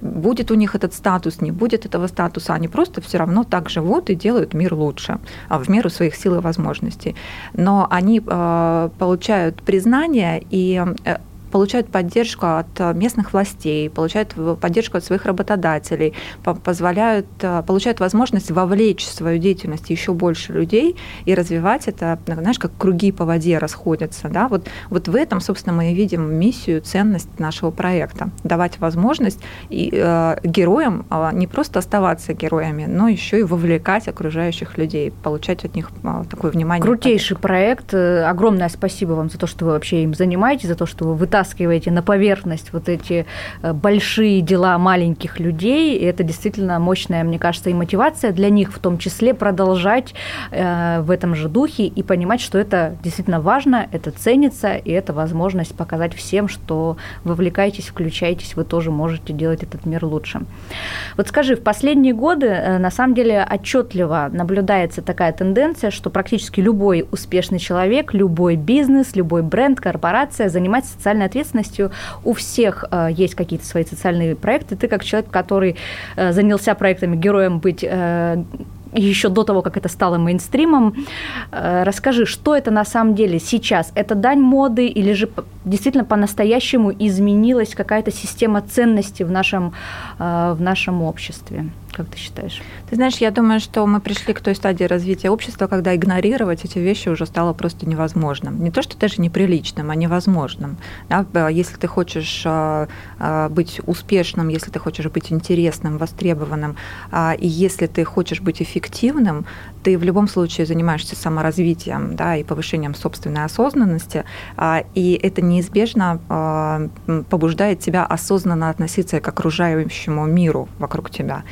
Будет у них этот статус, не будет этого статуса, они просто все равно так живут и делают мир лучше в меру своих сил и возможностей. Но они получают признание и э, получают поддержку от местных властей, получают поддержку от своих работодателей, позволяют, получают возможность вовлечь в свою деятельность еще больше людей и развивать это, знаешь, как круги по воде расходятся. Да? Вот, вот в этом, собственно, мы и видим миссию, ценность нашего проекта. Давать возможность и, э, героям э, не просто оставаться героями, но еще и вовлекать окружающих людей, получать от них э, такое внимание. Крутейший проект. Э, огромное спасибо вам за то, что вы вообще им занимаетесь, за то, что вы вытаскиваете на поверхность вот эти э, большие дела маленьких людей. И это действительно мощная, мне кажется, и мотивация для них в том числе продолжать э, в этом же духе и понимать, что это действительно важно, это ценится, и это возможность показать всем, что вовлекайтесь, включайтесь, вы тоже можете делать этот мир лучше. Вот скажи, в последние годы э, на самом деле отчетливо наблюдается такая тенденция, что практически любой успешный человек, любой бизнес, любой бренд, корпорация занимается социальной ответственностью. У всех э, есть какие-то свои социальные проекты. Ты как человек, который э, занялся проектами «Героем быть еще до того, как это стало мейнстримом. Э, расскажи, что это на самом деле сейчас? Это дань моды или же действительно по-настоящему изменилась какая-то система ценностей в нашем, э, в нашем обществе? Как ты считаешь? Ты знаешь, я думаю, что мы пришли к той стадии развития общества, когда игнорировать эти вещи уже стало просто невозможным. Не то, что даже неприличным, а невозможным. Да? Если ты хочешь а, а, быть успешным, если ты хочешь быть интересным, востребованным, а, и если ты хочешь быть эффективным, ты в любом случае занимаешься саморазвитием да, и повышением собственной осознанности, и это неизбежно побуждает тебя осознанно относиться к окружающему миру вокруг тебя.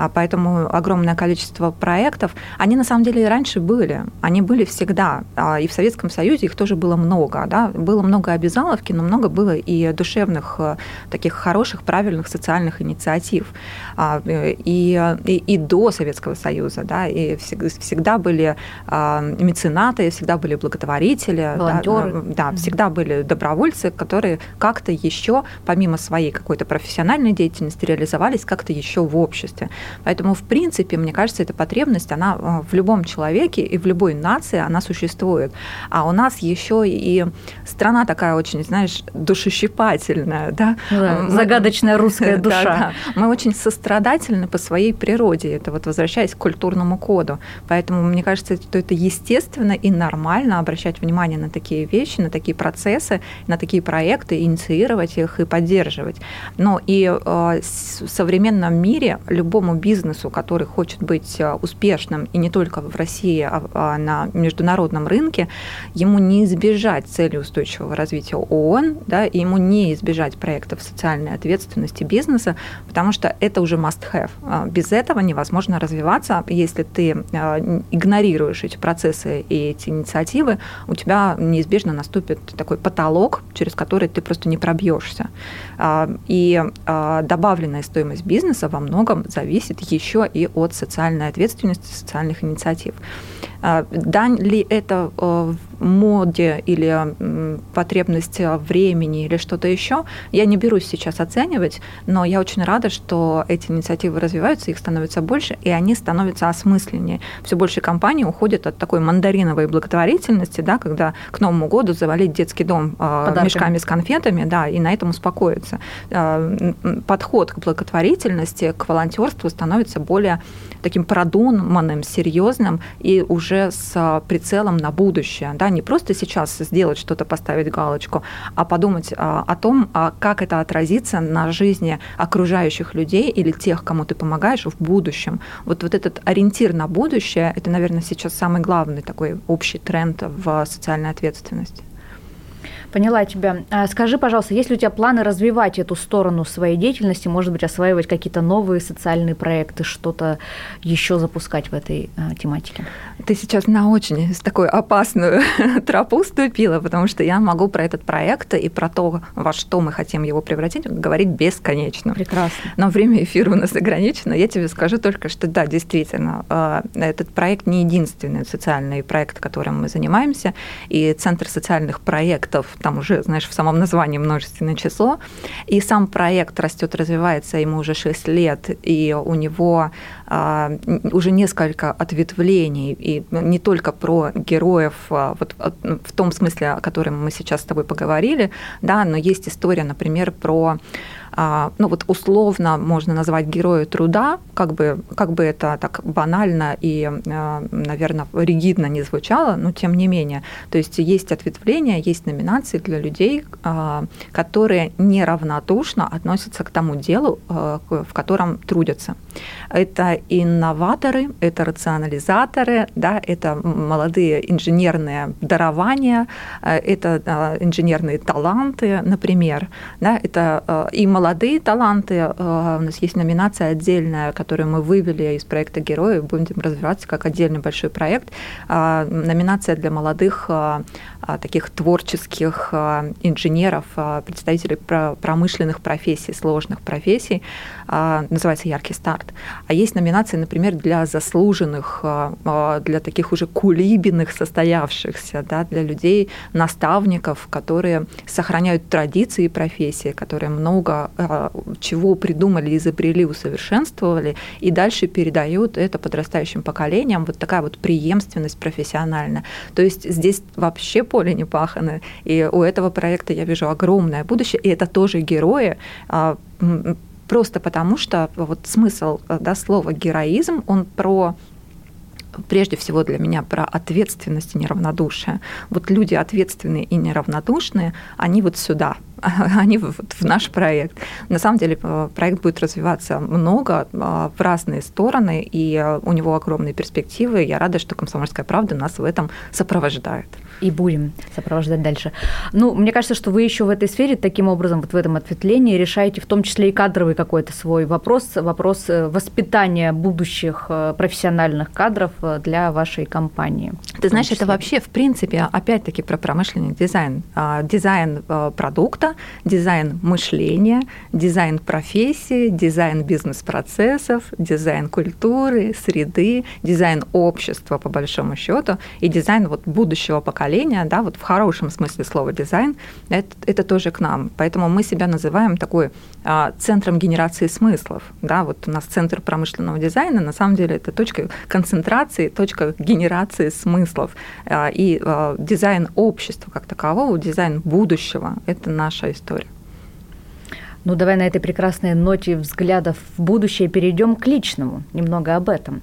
А поэтому огромное количество проектов, они на самом деле и раньше были, они были всегда. А, и в Советском Союзе их тоже было много. Да? Было много обязаловки, но много было и душевных, э, таких хороших, правильных социальных инициатив. А, и, и, и до Советского Союза, да, и всегда были меценаты, всегда были благотворители, волонтеры. Да, да, всегда были добровольцы, которые как-то еще, помимо своей какой-то профессиональной деятельности, реализовались как-то еще в обществе. Поэтому, в принципе, мне кажется, эта потребность, она э, в любом человеке и в любой нации, она существует. А у нас еще и страна такая очень, знаешь, душещипательная, да? да загадочная русская душа. Да, да. Мы очень сострадательны по своей природе, это вот возвращаясь к культурному коду. Поэтому мне кажется, что это естественно и нормально обращать внимание на такие вещи, на такие процессы, на такие проекты, инициировать их и поддерживать. Но и э, в современном мире любому бизнесу, который хочет быть э, успешным и не только в России, а, а на международном рынке, ему не избежать цели устойчивого развития ООН, да, и ему не избежать проектов социальной ответственности бизнеса, потому что это уже must-have. А без этого невозможно развиваться. Если ты э, игнорируешь эти процессы и эти инициативы, у тебя неизбежно наступит такой потолок, через который ты просто не пробьешься. А, и добавленная стоимость бизнеса во многом зависит еще и от социальной ответственности, социальных инициатив. А, дань ли это э, моде или потребность времени или что-то еще, я не берусь сейчас оценивать, но я очень рада, что эти инициативы развиваются, их становится больше, и они становятся осмысленнее. Все больше компаний уходят от такой мандариновой благотворительности, да, когда к Новому году завалить детский дом а, Подарками. мешками с конфетами, да, и на этом успокоиться. А, подход к благотворительности, к волонтерству становится более таким продуманным, серьезным и уже с прицелом на будущее. Да, не просто сейчас сделать что-то, поставить галочку, а подумать а, о том, а как это отразится на жизни окружающих людей или тех, кому ты помогаешь в будущем. Вот, вот этот ориентир на будущее, это, наверное, сейчас самый главный такой общий тренд в социальной ответственности. Поняла тебя. А скажи, пожалуйста, есть ли у тебя планы развивать эту сторону своей деятельности, может быть, осваивать какие-то новые социальные проекты, что-то еще запускать в этой а, тематике? Ты сейчас на очень такую опасную тропу ступила, потому что я могу про этот проект и про то, во что мы хотим его превратить, говорить бесконечно. Прекрасно. Но время эфира у нас ограничено. Я тебе скажу только, что да, действительно, а, этот проект не единственный социальный проект, которым мы занимаемся, и Центр социальных проектов там уже, знаешь, в самом названии множественное число. И сам проект растет, развивается, ему уже 6 лет, и у него а, уже несколько ответвлений, и не только про героев а, вот, в том смысле, о котором мы сейчас с тобой поговорили, да, но есть история, например, про а, ну вот условно можно назвать героя труда, как бы, как бы это так банально и, а, наверное, ригидно не звучало, но тем не менее. То есть есть ответвления, есть номинации для людей, а, которые неравнодушно относятся к тому делу, в котором трудятся. Это инноваторы, это рационализаторы, да, это молодые инженерные дарования, это инженерные таланты, например, да, это и молодые таланты. Э, у нас есть номинация отдельная, которую мы вывели из проекта «Герои», будем развиваться как отдельный большой проект. А, номинация для молодых а, таких творческих э, инженеров, представителей промышленных профессий, сложных профессий, называется «Яркий старт». А есть номинации, например, для заслуженных, для таких уже кулибиных состоявшихся, да, для людей, наставников, которые сохраняют традиции профессии, которые много а, чего придумали, изобрели, усовершенствовали, и дальше передают это подрастающим поколениям. Вот такая вот преемственность профессиональная. То есть здесь вообще поле не пахано, и у этого проекта я вижу огромное будущее, и это тоже герои, а, просто потому что вот смысл да, слова героизм, он про прежде всего для меня про ответственность и неравнодушие. Вот люди ответственные и неравнодушные, они вот сюда, они вот в наш проект. На самом деле э, проект будет развиваться много э, в разные стороны, и э, у него огромные перспективы. Я рада, что «Комсомольская правда» нас в этом сопровождает и будем сопровождать дальше. Ну, мне кажется, что вы еще в этой сфере таким образом, вот в этом ответвлении, решаете в том числе и кадровый какой-то свой вопрос, вопрос э, воспитания будущих э, профессиональных кадров э, для вашей компании. Ты знаешь, это вообще, в принципе, опять-таки про промышленный дизайн. А, дизайн продукта, дизайн мышления, дизайн профессии, дизайн бизнес-процессов, дизайн культуры, среды, дизайн общества, по большому счету, и дизайн вот будущего поколения поколения, да, вот в хорошем смысле слова дизайн, это, это тоже к нам. Поэтому мы себя называем такой а, центром генерации смыслов. Да, вот у нас центр промышленного дизайна, на самом деле это точка концентрации, точка генерации смыслов. А, и а, дизайн общества как такового, дизайн будущего – это наша история. Ну, давай на этой прекрасной ноте взглядов в будущее перейдем к личному, немного об этом.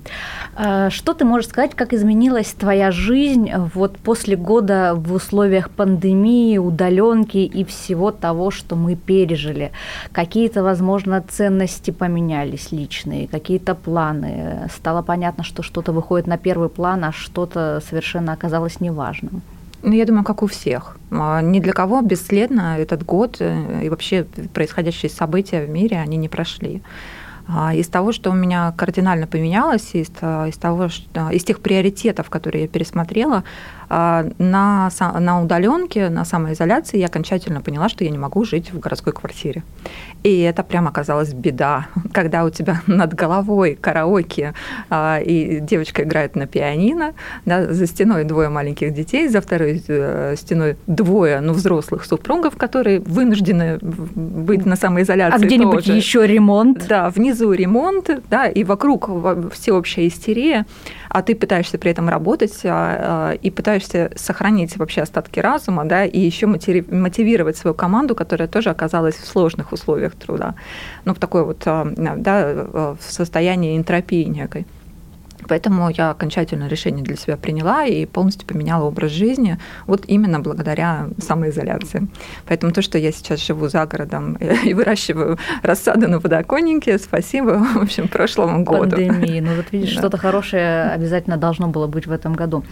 А, что ты можешь сказать, как изменилась твоя жизнь вот после года в условиях пандемии, удаленки и всего того, что мы пережили? Какие-то, возможно, ценности поменялись личные, какие-то планы? Стало понятно, что что-то выходит на первый план, а что-то совершенно оказалось неважным. Ну, я думаю, как у всех. А, ни для кого бесследно этот год э, и вообще происходящие события в мире, они не прошли. А, из того, что у меня кардинально поменялось, из, из, того, что, из тех приоритетов, которые я пересмотрела, на, на удаленке, на самоизоляции я окончательно поняла, что я не могу жить в городской квартире. И это прям оказалась беда, когда у тебя над головой караоке, а, и девочка играет на пианино, да, за стеной двое маленьких детей, за второй э, стеной двое, ну, взрослых супругов, которые вынуждены быть на самоизоляции. А где-нибудь еще ремонт? Да, внизу ремонт, да, и вокруг всеобщая истерия, а ты пытаешься при этом работать а, и пытаешься пытаешься сохранить вообще остатки разума, да, и еще мотивировать свою команду, которая тоже оказалась в сложных условиях труда, ну, в такой вот, а, да, э, в состоянии энтропии некой. Поэтому я окончательное решение для себя приняла и полностью поменяла образ жизни вот именно благодаря самоизоляции. Поэтому то, что я сейчас живу за городом и выращиваю рассаду на подоконнике, спасибо, в общем, прошлому году. Пандемии. Ну вот видишь, да. что-то хорошее обязательно должно было быть в этом году.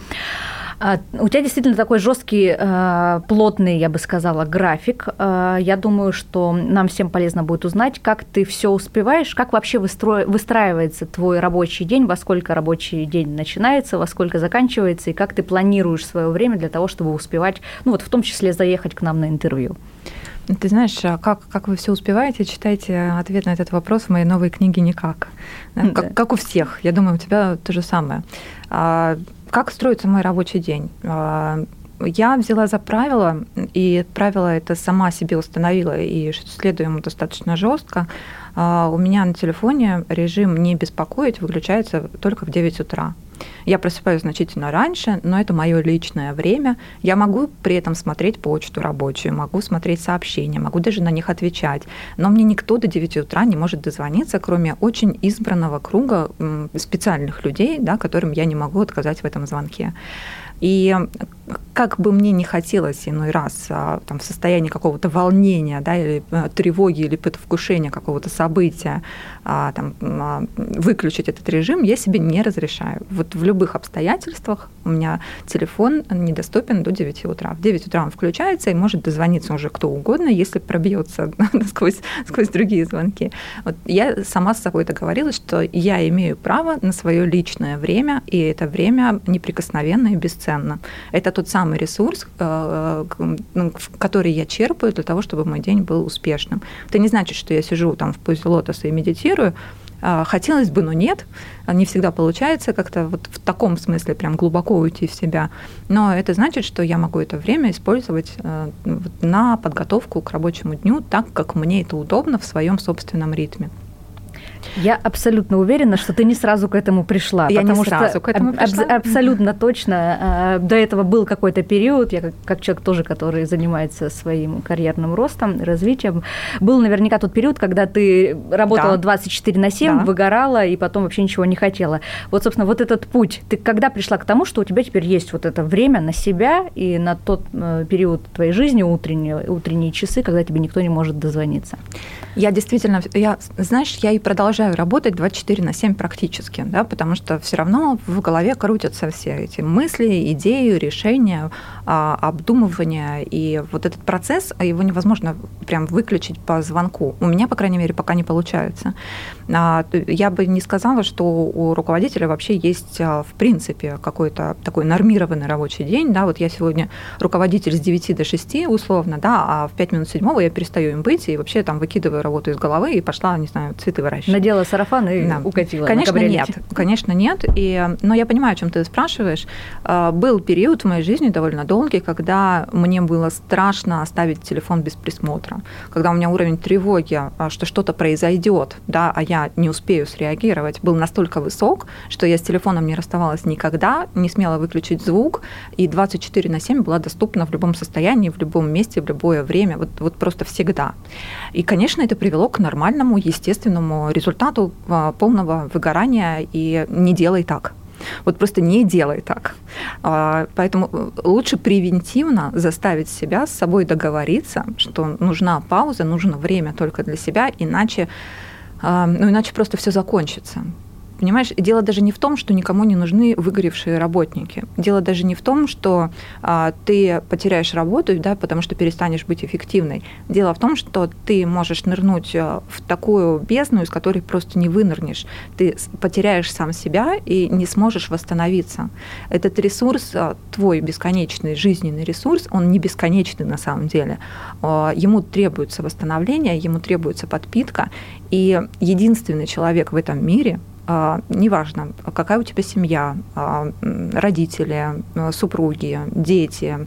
А, у тебя действительно такой жесткий, э, плотный, я бы сказала, график. Э, я думаю, что нам всем полезно будет узнать, как ты все успеваешь, как вообще выстраивается твой рабочий день, во сколько рабочий день начинается, во сколько заканчивается, и как ты планируешь свое время для того, чтобы успевать, ну вот в том числе заехать к нам на интервью. Ты знаешь, а как, как вы все успеваете, читайте ответ на этот вопрос в моей новой книге «Никак». Да, как, как у всех. Я думаю, у тебя то же самое. Как строится мой рабочий день? А, я взяла за правило, и правило это сама себе установила, и следую ему достаточно жестко. А, у меня на телефоне режим «не беспокоить» выключается только в 9 утра. Я просыпаюсь значительно раньше, но это мое личное время. Я могу при этом смотреть почту рабочую, могу смотреть сообщения, могу даже на них отвечать. Но мне никто до 9 утра не может дозвониться, кроме очень избранного круга специальных людей, да, которым я не могу отказать в этом звонке. И как бы мне не хотелось иной раз а, там, в состоянии какого-то волнения да, или а, тревоги или предвкушения какого-то события там, выключить этот режим, я себе не разрешаю. Вот в любых обстоятельствах у меня телефон недоступен до 9 утра. В 9 утра он включается и может дозвониться уже кто угодно, если пробьется сквозь, сквозь другие звонки. Вот я сама с собой договорилась, что я имею право на свое личное время, и это время неприкосновенно и бесценно. Это тот самый ресурс, э, ну, который я черпаю для того, чтобы мой день был успешным. Это не значит, что я сижу там в позе лотоса и медитирую, а, Хотелось бы, но нет. Не всегда получается как-то вот в таком смысле прям глубоко уйти в себя. Но это значит, что я могу это время использовать э, на подготовку к рабочему дню так, как мне это удобно в своем собственном ритме. Я абсолютно уверена, что ты не сразу к этому пришла. Я потому не сразу что к этому пришла. Аб- абсолютно точно. Э, до этого был какой-то период, я как, как человек тоже, который занимается своим карьерным ростом, развитием, был наверняка тот период, когда ты работала да. 24 на 7, да. выгорала и потом вообще ничего не хотела. Вот, собственно, вот этот путь, ты когда пришла к тому, что у тебя теперь есть вот это время на себя и на тот э, период твоей жизни, утренние, утренние часы, когда тебе никто не может дозвониться? Я действительно, я, знаешь, я и продолжаю работать 24 на 7 практически, да, потому что все равно в голове крутятся все эти мысли, идеи, решения, а, обдумывания, и вот этот процесс, его невозможно прям выключить по звонку. У меня, по крайней мере, пока не получается. А, я бы не сказала, что у руководителя вообще есть, а, в принципе, какой-то такой нормированный рабочий день, да, вот я сегодня руководитель с 9 до 6 условно, да, а в 5 минут седьмого я перестаю им быть и вообще там выкидываю работу из головы и пошла, не знаю, цветы выращивать. Надела сарафан и да. укатила Конечно, нет. Конечно, нет. И, но я понимаю, о чем ты спрашиваешь. А, был период в моей жизни довольно долгий, когда мне было страшно оставить телефон без присмотра. Когда у меня уровень тревоги, что что-то произойдет, да, а я не успею среагировать, был настолько высок, что я с телефоном не расставалась никогда, не смела выключить звук, и 24 на 7 была доступна в любом состоянии, в любом месте, в любое время, вот, вот просто всегда. И, конечно, это привело к нормальному, естественному результату а, полного выгорания и не делай так. Вот просто не делай так. А, поэтому э, лучше превентивно заставить себя с собой договориться, что нужна пауза, нужно время только для себя, иначе, ну, иначе просто все закончится. Понимаешь, дело даже не в том, что никому не нужны выгоревшие работники. Дело даже не в том, что а, ты потеряешь работу, да, потому что перестанешь быть эффективной. Дело в том, что ты можешь нырнуть а, в такую бездну, из которой просто не вынырнешь. Ты потеряешь сам себя и не сможешь восстановиться. Этот ресурс, а, твой бесконечный жизненный ресурс, он не бесконечный на самом деле. А, ему требуется восстановление, ему требуется подпитка. И единственный человек в этом мире, неважно, какая у тебя семья, а, родители, а, супруги, дети,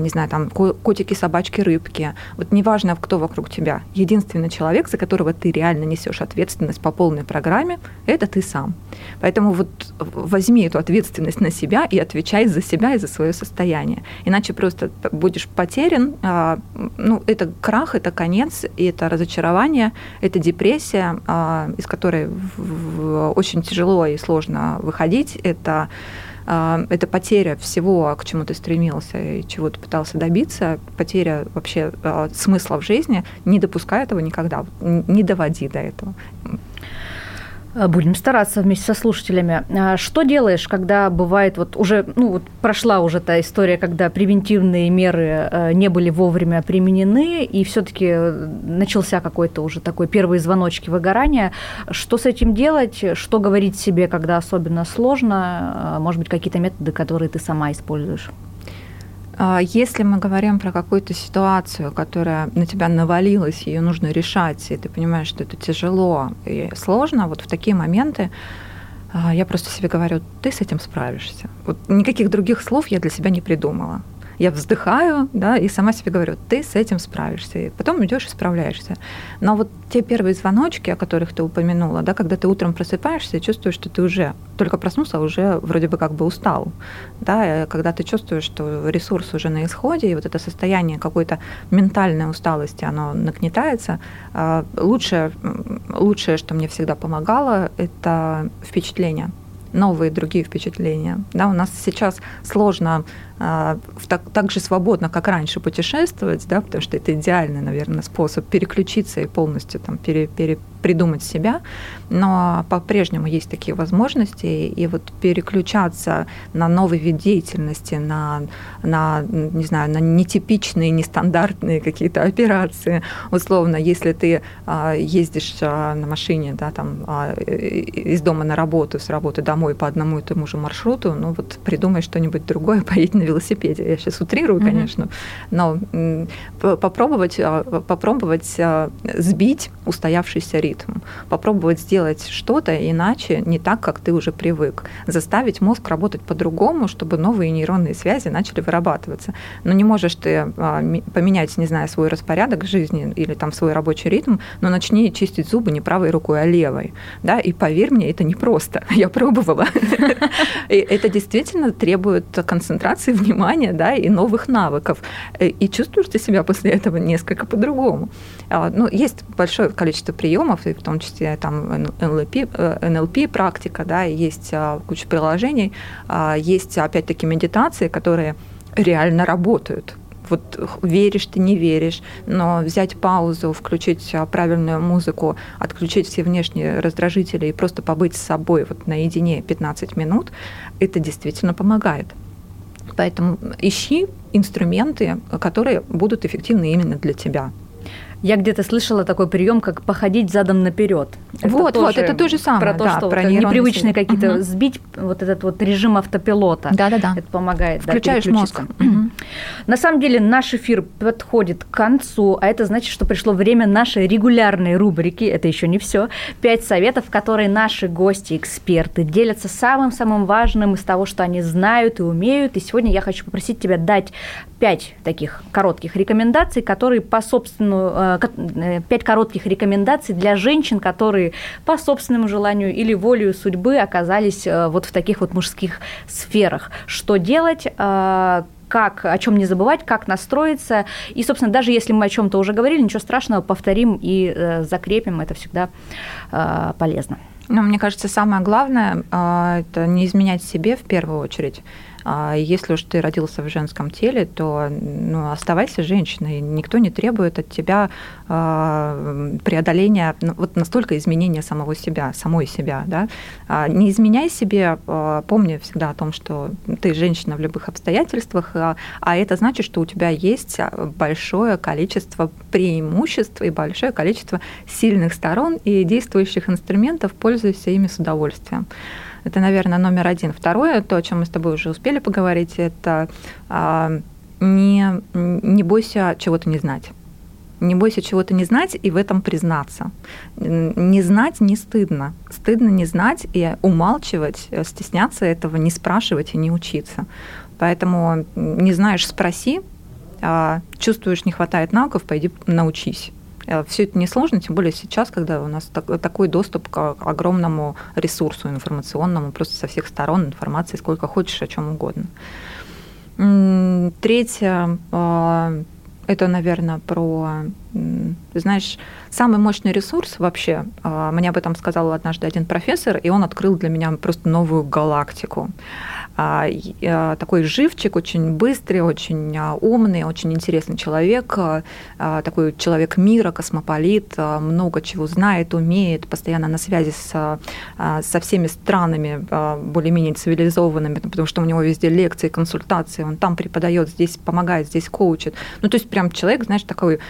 не знаю, там котики, собачки, рыбки. Вот неважно, кто вокруг тебя. Единственный человек, за которого ты реально несешь ответственность по полной программе, это ты сам. Поэтому вот возьми эту ответственность на себя и отвечай за себя и за свое состояние. Иначе просто будешь потерян. Ну, это крах, это конец, и это разочарование, это депрессия, из которой очень тяжело и сложно выходить. Это а, это потеря всего, к чему ты стремился и чего ты пытался добиться, потеря вообще а, смысла в жизни. Не допускай этого никогда, не доводи до этого. Э, будем стараться вместе со слушателями. А что делаешь, когда бывает, вот уже, ну вот прошла уже та история, когда превентивные меры э, не были вовремя применены, и все-таки э, начался какой-то уже такой первый звоночки выгорания. Что с этим делать? Что говорить себе, когда особенно сложно? Может быть, какие-то методы, которые ты сама используешь? А если мы говорим про какую-то ситуацию, которая на тебя навалилась, ее нужно решать, и ты понимаешь, что это тяжело и сложно, вот в такие моменты а, я просто себе говорю, ты с этим справишься. Вот никаких других слов я для себя не придумала. Я вздыхаю, да, и сама себе говорю, ты с этим справишься. И потом идешь и справляешься. Но вот те первые звоночки, о которых ты упомянула, да, когда ты утром просыпаешься и чувствуешь, что ты уже только проснулся, а уже вроде бы как бы устал. Да, когда ты чувствуешь, что ресурс уже на исходе, и вот это состояние какой-то ментальной усталости, оно нагнетается, а, лучшее, лучшее, что мне всегда помогало, это впечатление новые другие впечатления. Да, у нас сейчас сложно так, так же свободно, как раньше, путешествовать, да, потому что это идеальный, наверное, способ переключиться и полностью там, пере, пере, придумать себя, но по-прежнему есть такие возможности, и вот переключаться на новый вид деятельности, на, на не знаю, на нетипичные, нестандартные какие-то операции. Условно, если ты а, ездишь а, на машине, да, там, а, из дома на работу, с работы домой по одному и тому же маршруту, ну вот придумай что-нибудь другое, поедь на велосипеде. Я сейчас утрирую, mm-hmm. конечно, но попробовать, попробовать сбить устоявшийся ритм попробовать сделать что-то иначе, не так, как ты уже привык, заставить мозг работать по-другому, чтобы новые нейронные связи начали вырабатываться. Но не можешь ты а, поменять, не знаю, свой распорядок жизни или там свой рабочий ритм, но начни чистить зубы не правой рукой, а левой. Да? И поверь мне, это непросто. Я пробовала. Это действительно требует концентрации внимания да, и новых навыков. И чувствуешь ты себя после этого несколько по-другому. А, ну, есть большое количество приемов, и в том числе там NLP, NLP э, практика, да, есть а, куча приложений, а, есть опять-таки медитации, которые реально работают. Вот веришь ты, не веришь, но взять паузу, включить правильную музыку, отключить все внешние раздражители и просто побыть с собой вот наедине 15 минут, это действительно помогает. Поэтому ищи инструменты, которые будут эффективны именно для тебя. Я где-то слышала такой прием, как походить задом наперед. Вот, вот, это то же самое. Про то, да, что про вот непривычные какие-то угу. сбить вот этот вот режим автопилота. Да, да, да. Это помогает. Включаешь да, мозг. Угу. На самом деле наш эфир подходит к концу, а это значит, что пришло время нашей регулярной рубрики. Это еще не все. Пять советов, которые наши гости, эксперты делятся самым-самым важным из того, что они знают и умеют. И сегодня я хочу попросить тебя дать пять таких коротких рекомендаций, которые по собственному Э, пять коротких рекомендаций для женщин, которые по собственному желанию или волею судьбы оказались э, вот в таких вот мужских сферах. Что делать, э, как, о чем не забывать, как настроиться. И, собственно, даже если мы о чем-то уже говорили, ничего страшного, повторим и э, закрепим, это всегда э, полезно. Ну, мне кажется, самое главное э, это не изменять себе в первую очередь. А если уж ты родился в женском теле, то ну, оставайся женщиной. Никто не требует от тебя а, преодоления, ну, вот настолько изменения самого себя, самой себя. Да? А, не изменяй себе, помни всегда о том, что ты женщина в любых обстоятельствах, а это значит, что у тебя есть большое количество преимуществ и большое количество сильных сторон и действующих инструментов, пользуйся ими с удовольствием. Это, наверное, номер один. Второе, то, о чем мы с тобой уже успели поговорить, это а, не, не бойся чего-то не знать. Не бойся чего-то не знать и в этом признаться. Не знать не стыдно. Стыдно не знать и умалчивать, стесняться этого, не спрашивать и не учиться. Поэтому не знаешь, спроси, а чувствуешь, не хватает навыков, пойди научись. Э, Все это несложно, тем более сейчас, когда у нас такой доступ к огромному ресурсу информационному, просто со всех сторон информации, сколько хочешь, о чем угодно. Третье, э, это, наверное, про, знаешь, самый мощный ресурс вообще. Э, мне об этом сказал однажды один профессор, и он открыл для меня просто новую галактику. А, а, такой живчик, очень быстрый, очень а, умный, очень интересный человек, такой человек мира, космополит, много чего знает, умеет, постоянно на связи с, со всеми странами более-менее цивилизованными, потому что у него везде лекции, консультации, он там преподает, здесь помогает, здесь коучит. Ну, то есть прям человек, знаешь, такой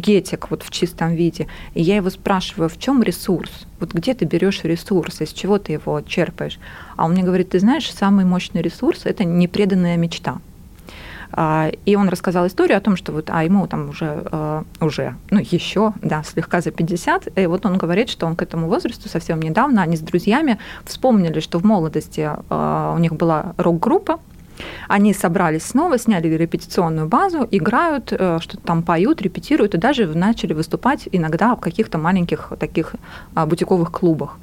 энергетик вот в чистом виде. И я его спрашиваю, в чем ресурс? Вот где ты берешь ресурс, из чего ты его черпаешь? А он мне говорит, ты знаешь, самый мощный ресурс – это непреданная мечта. А, и он рассказал историю о том, что вот, а ему там уже, э, уже, ну еще, да, слегка за 50, и вот он говорит, что он к этому возрасту совсем недавно, они с друзьями вспомнили, что в молодости э, у них была рок-группа, Они собрались снова, сняли репетиционную базу, играют, э, что-то там поют, репетируют и даже начали выступать иногда в каких-то маленьких таких а, бутиковых клубах.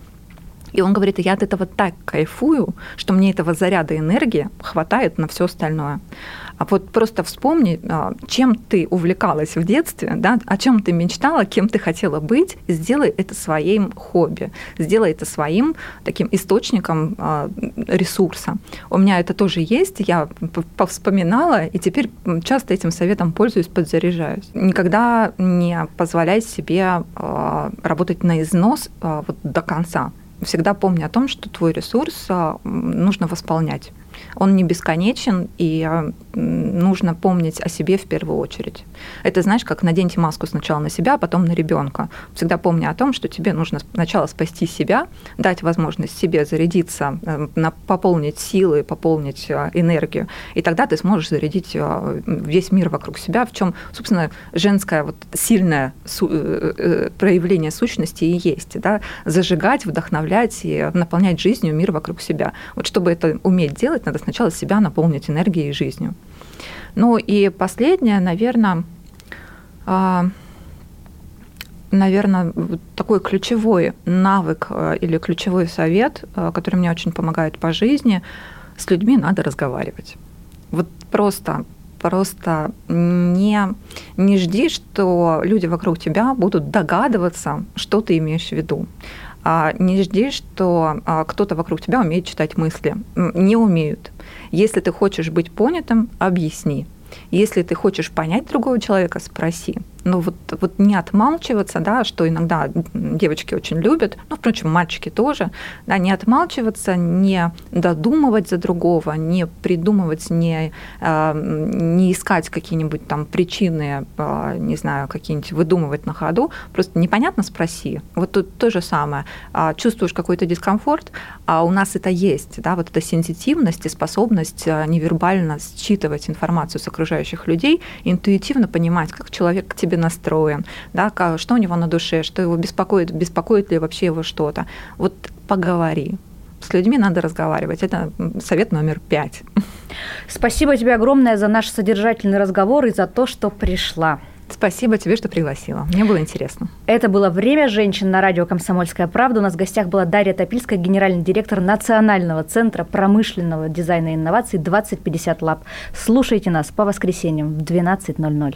И он говорит, я от этого так кайфую, что мне этого заряда энергии хватает на все остальное. А вот просто вспомни, а, чем ты увлекалась в детстве, да, о чем ты мечтала, кем ты хотела быть, сделай это своим хобби, сделай это своим таким источником а, ресурса. У меня это тоже есть, я повспоминала, и теперь часто этим советом пользуюсь, подзаряжаюсь. Никогда не позволяй себе а, работать на износ вот до конца. Всегда помни о том, что твой ресурс нужно восполнять он не бесконечен, и а, нужно помнить о себе в первую очередь. Это, знаешь, как наденьте маску сначала на себя, а потом на ребенка. Всегда помни о том, что тебе нужно сначала спасти себя, дать возможность себе зарядиться, э, пополнить силы, пополнить а, энергию, и тогда ты сможешь зарядить а, весь мир вокруг себя, в чем, собственно, женское вот сильное э, э, проявление сущности и есть, да, зажигать, вдохновлять и наполнять жизнью мир вокруг себя. Вот чтобы это уметь делать, надо сначала себя наполнить энергией и жизнью. Ну и последнее, наверное, а, наверное, такой ключевой навык а, или ключевой совет, а, который мне очень помогает по жизни, с людьми надо разговаривать. Вот просто просто не, не жди, что люди вокруг тебя будут догадываться, что ты имеешь в виду. Не жди, что кто-то вокруг тебя умеет читать мысли. Не умеют. Если ты хочешь быть понятым, объясни. Если ты хочешь понять другого человека, спроси ну вот, вот не отмалчиваться, да, что иногда девочки очень любят, ну, впрочем, мальчики тоже, да, не отмалчиваться, не додумывать за другого, не придумывать, не, а, не искать какие-нибудь там причины, а, не знаю, какие-нибудь выдумывать на ходу, просто непонятно спроси. Вот тут то же самое. А, чувствуешь какой-то дискомфорт, а у нас это есть, да, вот эта сенситивность и способность невербально считывать информацию с окружающих людей, интуитивно понимать, как человек к тебе настроен, да, что у него на душе, что его беспокоит, беспокоит ли вообще его что-то. Вот поговори. С людьми надо разговаривать. Это совет номер пять. Спасибо тебе огромное за наш содержательный разговор и за то, что пришла. Спасибо тебе, что пригласила. Мне было интересно. Это было «Время женщин» на радио «Комсомольская правда». У нас в гостях была Дарья Топильская, генеральный директор Национального центра промышленного дизайна и инноваций 2050 Lab. Слушайте нас по воскресеньям в 12.00.